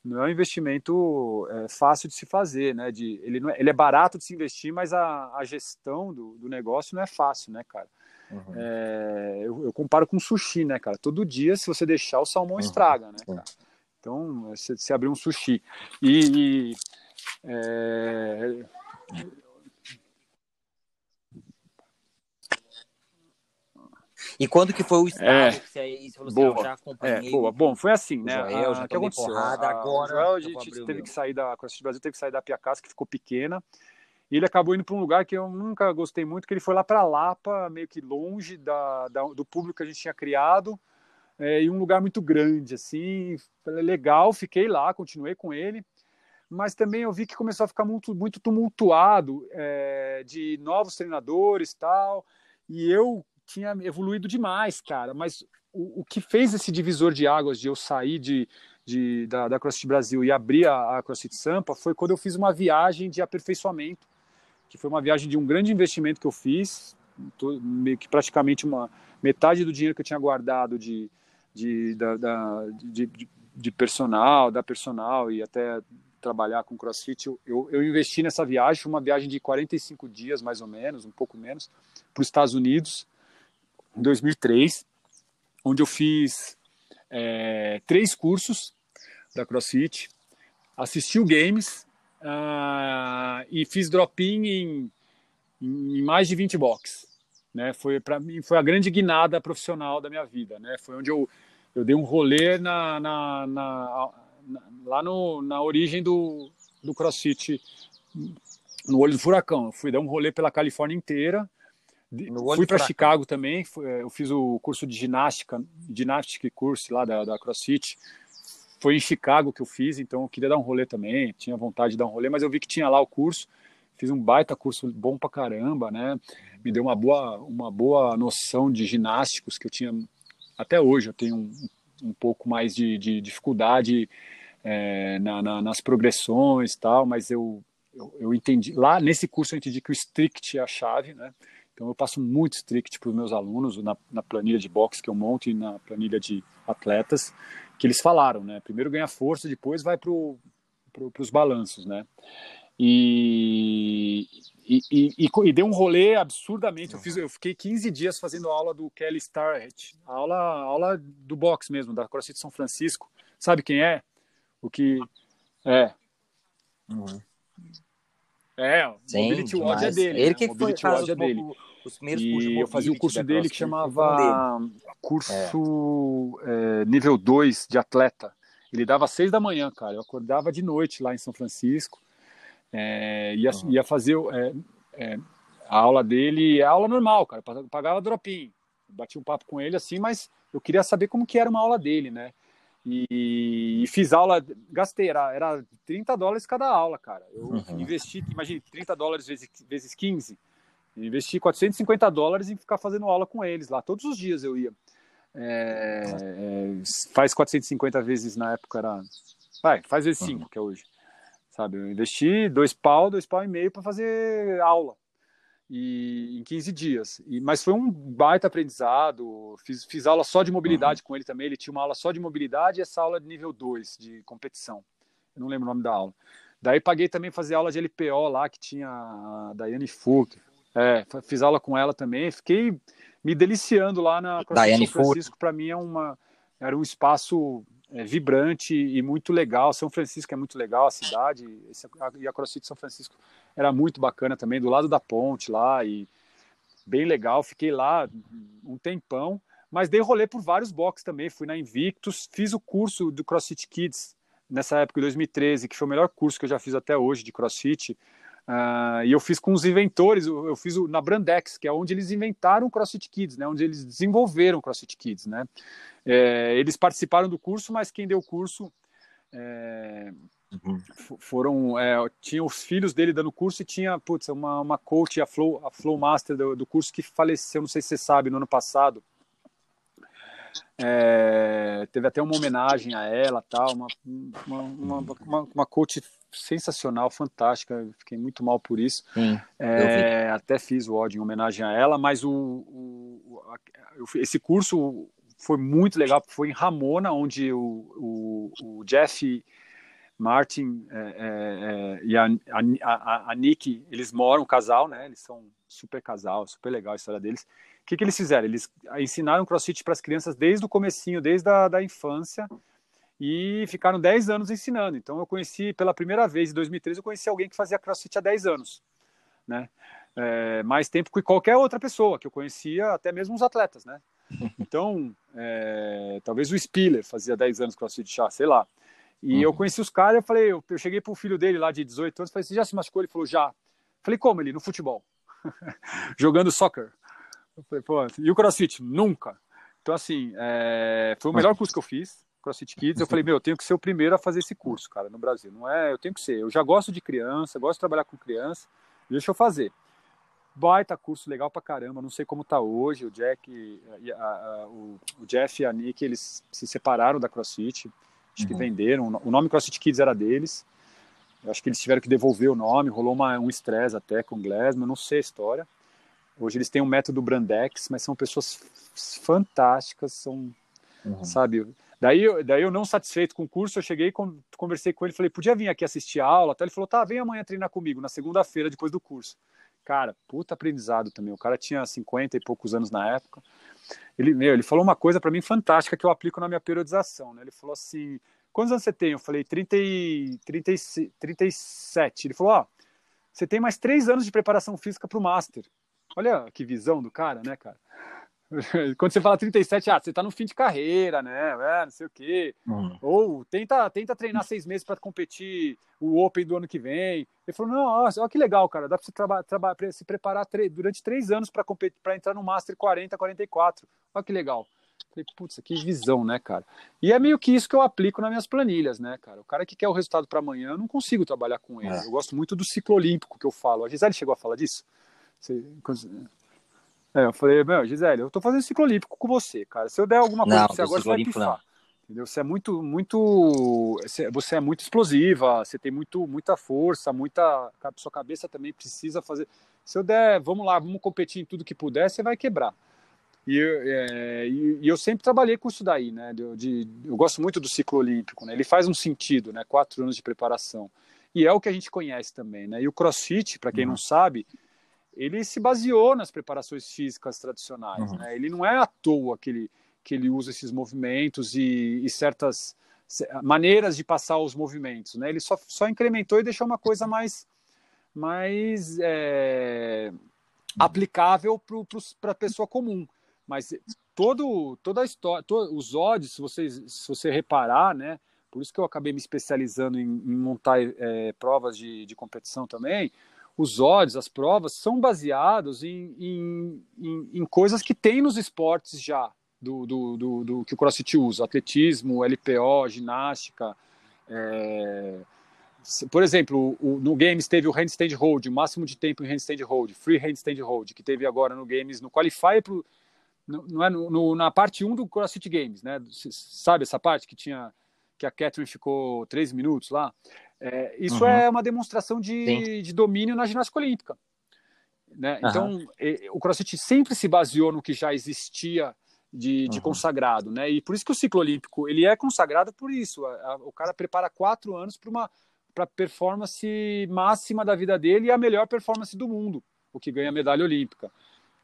não é um investimento é, fácil de se fazer, né? De, ele, não é, ele é barato de se investir, mas a, a gestão do, do negócio não é fácil, né, cara? Uhum. É, eu, eu, comparo com sushi, né, cara? Todo dia, se você deixar, o salmão uhum. estraga, né, cara? Então, você, você abrir um sushi. E. e é... E quando que foi o estágio é, que você, você assim, ah, boa, já acompanhei? É, boa. Bom, foi assim, né? Joel, ah, já que aconteceu? Porrada, ah, agora, Joel, a gente teve meu. que sair da CrossFit Brasil, teve que sair da Piacás, que ficou pequena. E ele acabou indo para um lugar que eu nunca gostei muito, que ele foi lá para Lapa, meio que longe da, da, do público que a gente tinha criado, é, e um lugar muito grande, assim, legal. Fiquei lá, continuei com ele mas também eu vi que começou a ficar muito, muito tumultuado, é, de novos treinadores tal, e eu tinha evoluído demais, cara, mas o, o que fez esse divisor de águas de eu sair de, de, da, da CrossFit Brasil e abrir a, a CrossFit Sampa foi quando eu fiz uma viagem de aperfeiçoamento, que foi uma viagem de um grande investimento que eu fiz, meio que praticamente uma metade do dinheiro que eu tinha guardado de, de, da, da- de, de, de personal, da personal e até trabalhar com CrossFit, eu, eu, investi nessa viagem, uma viagem de 45 dias mais ou menos, um pouco menos, para os Estados Unidos, em 2003, onde eu fiz é, três cursos da CrossFit, assisti o Games ah, e fiz drop-in em, em mais de 20 box. Né? Foi para mim foi a grande guinada profissional da minha vida. Né? Foi onde eu, eu dei um rolê na, na- na- lá no, na origem do, do CrossFit, no olho do furacão. Eu fui dar um rolê pela Califórnia inteira. Fui para. Chicago também. eh, Eu fiz o curso de ginástica, ginástica curso lá da, da CrossFit. Foi em Chicago que eu fiz, então eu queria dar um rolê também. Tinha vontade de dar um rolê, mas eu vi que tinha lá o curso. Fiz um baita curso bom pra caramba, né? Me deu uma boa, uma boa noção de ginásticos que eu tinha até hoje. Eu tenho um, um pouco mais de, de dificuldade é, na- na- nas progressões tal, mas eu, eu, eu entendi. Lá nesse curso eu entendi que o strict é a chave, né? Então eu passo muito strict para os meus alunos na, na planilha de boxe que eu monto e na planilha de atletas, que eles falaram, né? Primeiro ganha força, depois vai para pro, os balanços, né? E, e, e, e, deu um rolê absurdamente. Eu, fiz, eu fiquei 15 dias fazendo aula do Kelly Starrett, aula, aula do boxe mesmo, da CrossFit São Francisco. Sabe quem é? O que. É. Uhum. É, o Sim, Mobility Watch é dele. Ele né? que O foi Mobility faz Watch é os, dele. os primeiros cursos de E eu fazia o curso dele que foi um dele. chamava curso é, nível 2 de atleta. Ele dava às seis da manhã, cara. Eu acordava de noite lá em São Francisco. é, ia, Uhum. ia fazer é, é, a aula dele, a aula normal, cara. Eu Pagava drop-in. Bati um papo com ele assim, mas eu queria saber como que era uma aula dele, né? E, e fiz aula, gastei, era, era 30 dólares cada aula, cara. Eu Uhum. investi, imagine, 30 dólares vezes, vezes 15. Eu investi 450 dólares em ficar fazendo aula com eles lá. Todos os dias eu ia. É, é, faz 450 vezes na época era. Vai, faz vezes 5, que é hoje. Sabe? Eu investi dois pau, dois pau e meio para fazer aula. E em 15 dias. E, mas foi um baita aprendizado. Fiz, fiz aula só de mobilidade com ele também. Ele tinha uma aula só de mobilidade e essa aula de nível 2 de competição. Eu não lembro o nome da aula. Daí paguei também fazer aula de LPO lá, que tinha a Daiane Furk. É, fiz aula com ela também. Fiquei me deliciando lá na Daiane São Francisco. Para mim é uma, era um espaço é, vibrante e muito legal. São Francisco é muito legal, a cidade. Esse- a- e a CrossFit São Francisco era muito bacana também, do lado da ponte lá. E bem legal. Fiquei lá um tempão. Mas dei rolê por vários boxes também. Fui na Invictus, fiz o curso do CrossFit Kids nessa época, em 2013, que foi o melhor curso que eu já fiz até hoje de CrossFit. Ah, e eu fiz com os inventores, eu, eu fiz o- na Brandex, que é onde eles inventaram o CrossFit Kids, né? Onde eles desenvolveram o CrossFit Kids, né? É, eles participaram do curso, mas quem deu o curso é, Uhum. foram é, tinha os filhos dele dando curso e tinha putz, uma, uma coach a Flow a Flow Master do, do curso que faleceu não sei se você sabe no ano passado. É, teve até uma homenagem a ela tal uma uma, uma, uma, uma coach sensacional fantástica fiquei muito mal por isso. É, até fiz o ódio em homenagem a ela, mas o, o- a- esse curso foi muito legal, foi em Ramona, onde o, o, o Jeff Martin é, é, é, e a, a, a, Nick, eles moram, um casal, né? Eles são super casal, super legal a história deles. O que, que eles fizeram? Eles ensinaram CrossFit para as crianças desde o comecinho, desde a da infância, e ficaram 10 anos ensinando. Então eu conheci pela primeira vez em 2013 eu conheci alguém que fazia CrossFit há 10 anos, né? É, mais tempo que qualquer outra pessoa que eu conhecia, até mesmo os atletas, né? Então, é, talvez o Spiller fazia 10 anos crossfit já, sei lá. E uhum. eu conheci os caras, eu falei, eu, eu cheguei pro filho dele lá de 18 anos, falei, você já se machucou? Ele falou, já. Falei, como ele? No futebol. Jogando soccer. Eu falei, pô, e o crossfit? Nunca. Então, assim, é, foi o melhor curso que eu fiz, CrossFit Kids. Eu falei, meu, eu tenho que ser o primeiro a fazer esse curso, cara, no Brasil. Não é, eu tenho que ser. Eu já gosto de criança, gosto de trabalhar com criança, deixa eu fazer. Baita curso legal pra caramba, não sei como tá hoje. O Jack, a, a, o, o, Jeff e a Nick, eles se separaram da CrossFit, acho uhum. que venderam. O nome CrossFit Kids era deles. Eu acho que eles tiveram que devolver o nome, rolou uma, um estresse até com o Glassman, não sei a história. Hoje eles têm um método Brandex, mas são pessoas fantásticas, são, uhum. sabe? Daí, daí eu não satisfeito com o curso, eu cheguei, conversei com ele, falei, podia vir aqui assistir a aula? Até ele falou, tá, vem amanhã treinar comigo, na segunda-feira, depois do curso. Cara, puta aprendizado também. O cara tinha 50 e poucos anos na época. Ele, meu, ele falou uma coisa para mim fantástica que eu aplico na minha periodização, né? Ele falou assim, quantos anos você tem? Eu falei, 30 e, 30 e, 37. Ele falou, ó, você tem mais três anos de preparação física para o Master. Olha que visão do cara, né, cara? Quando você fala 37, ah, você tá no fim de carreira, né? É, não sei o quê. Uhum. Ou tenta, tenta treinar seis meses para competir o Open do ano que vem. Ele falou: não, olha que legal, cara. Dá para você traba, traba, se preparar durante três anos para competir, para entrar no Master 40, 44. Olha que legal. Falei, putz, que visão, né, cara? E é meio que isso que eu aplico nas minhas planilhas, né, cara? O cara que quer o resultado para amanhã, eu não consigo trabalhar com ele. É. Eu gosto muito do ciclo olímpico que eu falo. A Gisele chegou a falar disso? Você, é, eu falei, meu, Gisele, eu tô fazendo ciclo olímpico com você, cara. Se eu der alguma coisa não, pra você agora, você vai pifar. Não. Entendeu? Você é muito, muito. Você é muito explosiva, você tem muito, muita força, muita. Sua cabeça também precisa fazer. Se eu der, vamos lá, vamos competir em tudo que puder, você vai quebrar. E, é, e, e eu sempre trabalhei com isso daí, né? De, de, eu gosto muito do ciclo olímpico, né? Ele faz um sentido, né? Quatro anos de preparação. E é o que a gente conhece também, né? E o CrossFit, para quem uhum. não sabe, ele se baseou nas preparações físicas tradicionais. Uhum. Né? Ele não é à toa que ele, que ele usa esses movimentos e, e certas maneiras de passar os movimentos. Né? Ele só, só incrementou e deixou uma coisa mais, mais é, aplicável para a pessoa comum. Mas todo, toda a história, todo, os odds, se, vocês, se você reparar, né? por isso que eu acabei me especializando em, em montar é, provas de, de competição também, os odds, as provas, são baseados em, em, em, em coisas que tem nos esportes já, do, do, do, do, que o CrossFit usa, atletismo, LPO, ginástica. É... Por exemplo, o, no Games teve o handstand hold, o máximo de tempo em handstand hold, free handstand hold, que teve agora no Games, no Qualify, pro, no, é, no, no, na parte 1 do CrossFit Games, né? Sabe essa parte que tinha que a Catherine ficou três minutos lá? É, isso uhum. é uma demonstração de, de, domínio na ginástica olímpica. Né? Uhum. Então, o CrossFit sempre se baseou no que já existia de, de uhum. consagrado, né? E por isso que o ciclo olímpico ele é consagrado por isso. A, a, o cara prepara quatro anos para uma para performance máxima da vida dele e a melhor performance do mundo, o que ganha a medalha olímpica.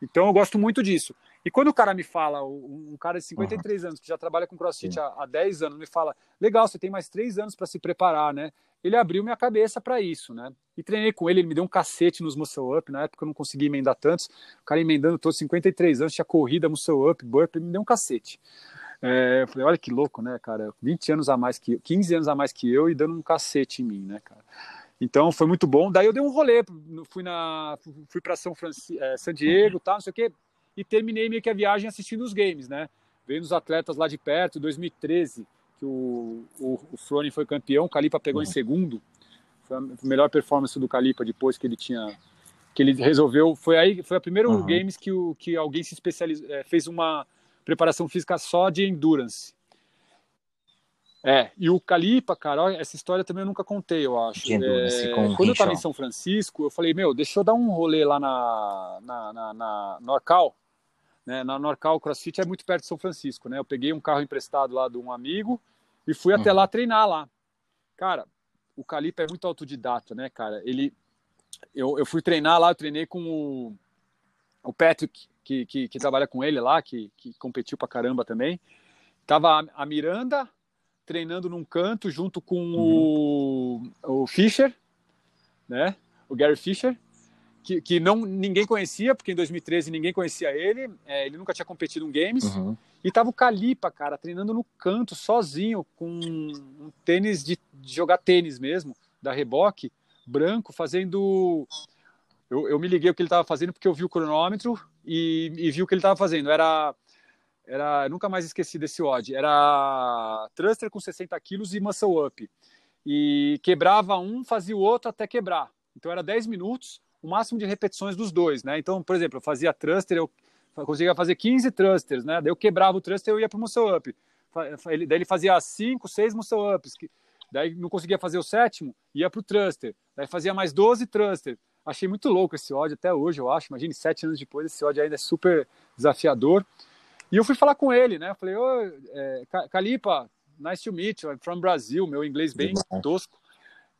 Então eu gosto muito disso. E quando o cara me fala, um cara de 53 uhum. anos que já trabalha com CrossFit há, há 10 anos, me fala, legal, você tem mais três anos para se preparar, né? Ele abriu minha cabeça para isso, né? E treinei com ele, ele me deu um cacete nos muscle up, na época eu não conseguia emendar tantos, o cara emendando todos 53 anos, tinha corrida, muscle up, burp, ele me deu um cacete. É, eu falei, olha que louco, né, cara? 20 anos a mais que eu, 15 anos a mais que eu e dando um cacete em mim, né, cara? Então foi muito bom. Daí eu dei um rolê, fui na fui para São Francisco, é, San Diego, tal, não sei o quê, e terminei meio que a viagem assistindo os games, né? Vendo os atletas lá de perto, 2013, que o, o, o Frone foi campeão, o Calipa pegou uhum. em segundo. Foi a melhor performance do Calipa depois que ele tinha que ele resolveu, foi aí, foi a primeira uhum. games que o que alguém se especializou, é, fez uma preparação física só de endurance. É, e o Calipa, cara, essa história também eu nunca contei, eu acho. É, quando eu estava em São Francisco, eu falei, meu, deixa eu dar um rolê lá na, na, na, na Norcal. Né? Na Norcal CrossFit é muito perto de São Francisco, né? Eu peguei um carro emprestado lá de um amigo e fui uhum. até lá treinar lá. Cara, o Calipa é muito autodidata, né, cara? Ele, eu, eu fui treinar lá, eu treinei com o, o Patrick, que, que, que trabalha com ele lá, que, que competiu pra caramba também. Tava a, a Miranda, treinando num canto junto com uhum. o, o Fischer, né? O Gary Fischer. Que, que não ninguém conhecia, porque em 2013 ninguém conhecia ele, é, ele nunca tinha competido em games. Uhum. E tava o Calipa, cara, treinando no canto, sozinho, com um tênis de, de jogar tênis mesmo, da Reboque, branco, fazendo. Eu, eu me liguei o que ele estava fazendo porque eu vi o cronômetro e, e vi o que ele estava fazendo. Era. Era, nunca mais esqueci desse odd. Era thruster com 60 quilos e muscle up. E quebrava um, fazia o outro até quebrar. Então era 10 minutos o máximo de repetições dos dois, né? Então, por exemplo, eu fazia thruster, eu conseguia fazer 15 thrusters, né? Daí eu quebrava o thruster e eu ia para o muscle up. Daí ele fazia 5, 6 muscle ups. Daí não conseguia fazer o sétimo, ia para o thruster. Daí fazia mais 12 thruster. Achei muito louco esse ódio até hoje, eu acho. Imagine, sete anos depois, esse ódio ainda é super desafiador. E eu fui falar com ele, né? Falei, ô, é, Calipa, nice to meet you, I'm from Brazil, meu inglês bem tosco.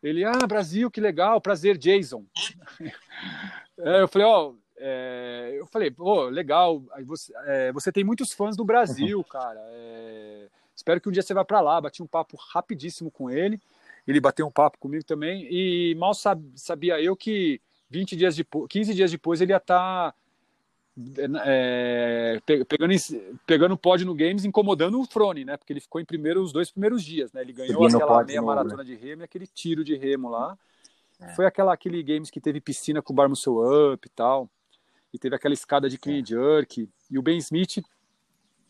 Ele, ah, Brasil, que legal, prazer, Jason. é, eu falei, ó, oh, é, eu falei, pô, legal, você, é, você tem muitos fãs do Brasil, uhum. cara. É, espero que um dia você vá para lá. Bati um papo rapidíssimo com ele. Ele bateu um papo comigo também. E mal sabia eu que 20 dias depois, 15 dias depois ele ia estar tá é, pegando, pegando pódio no Games, incomodando o Frone, né? Porque ele ficou em primeiro os dois primeiros dias, né? Ele ganhou aquela meia novo, maratona né? de remo e aquele tiro de remo lá. É. Foi aquela, aquele Games que teve piscina com o Bar Muscle Up e tal. E teve aquela escada de clean é. jerk. E o Ben Smith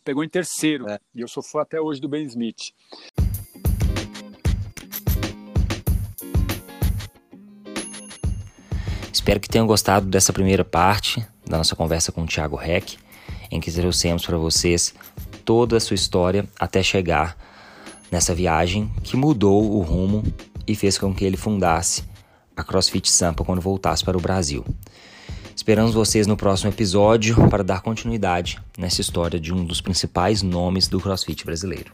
pegou em terceiro. É. E eu sou fã até hoje do Ben Smith. Espero que tenham gostado dessa primeira parte da nossa conversa com o Thiago Reck, em que trouxemos para vocês toda a sua história até chegar nessa viagem que mudou o rumo e fez com que ele fundasse a CrossFit Sampa quando voltasse para o Brasil. Esperamos vocês no próximo episódio para dar continuidade nessa história de um dos principais nomes do CrossFit brasileiro.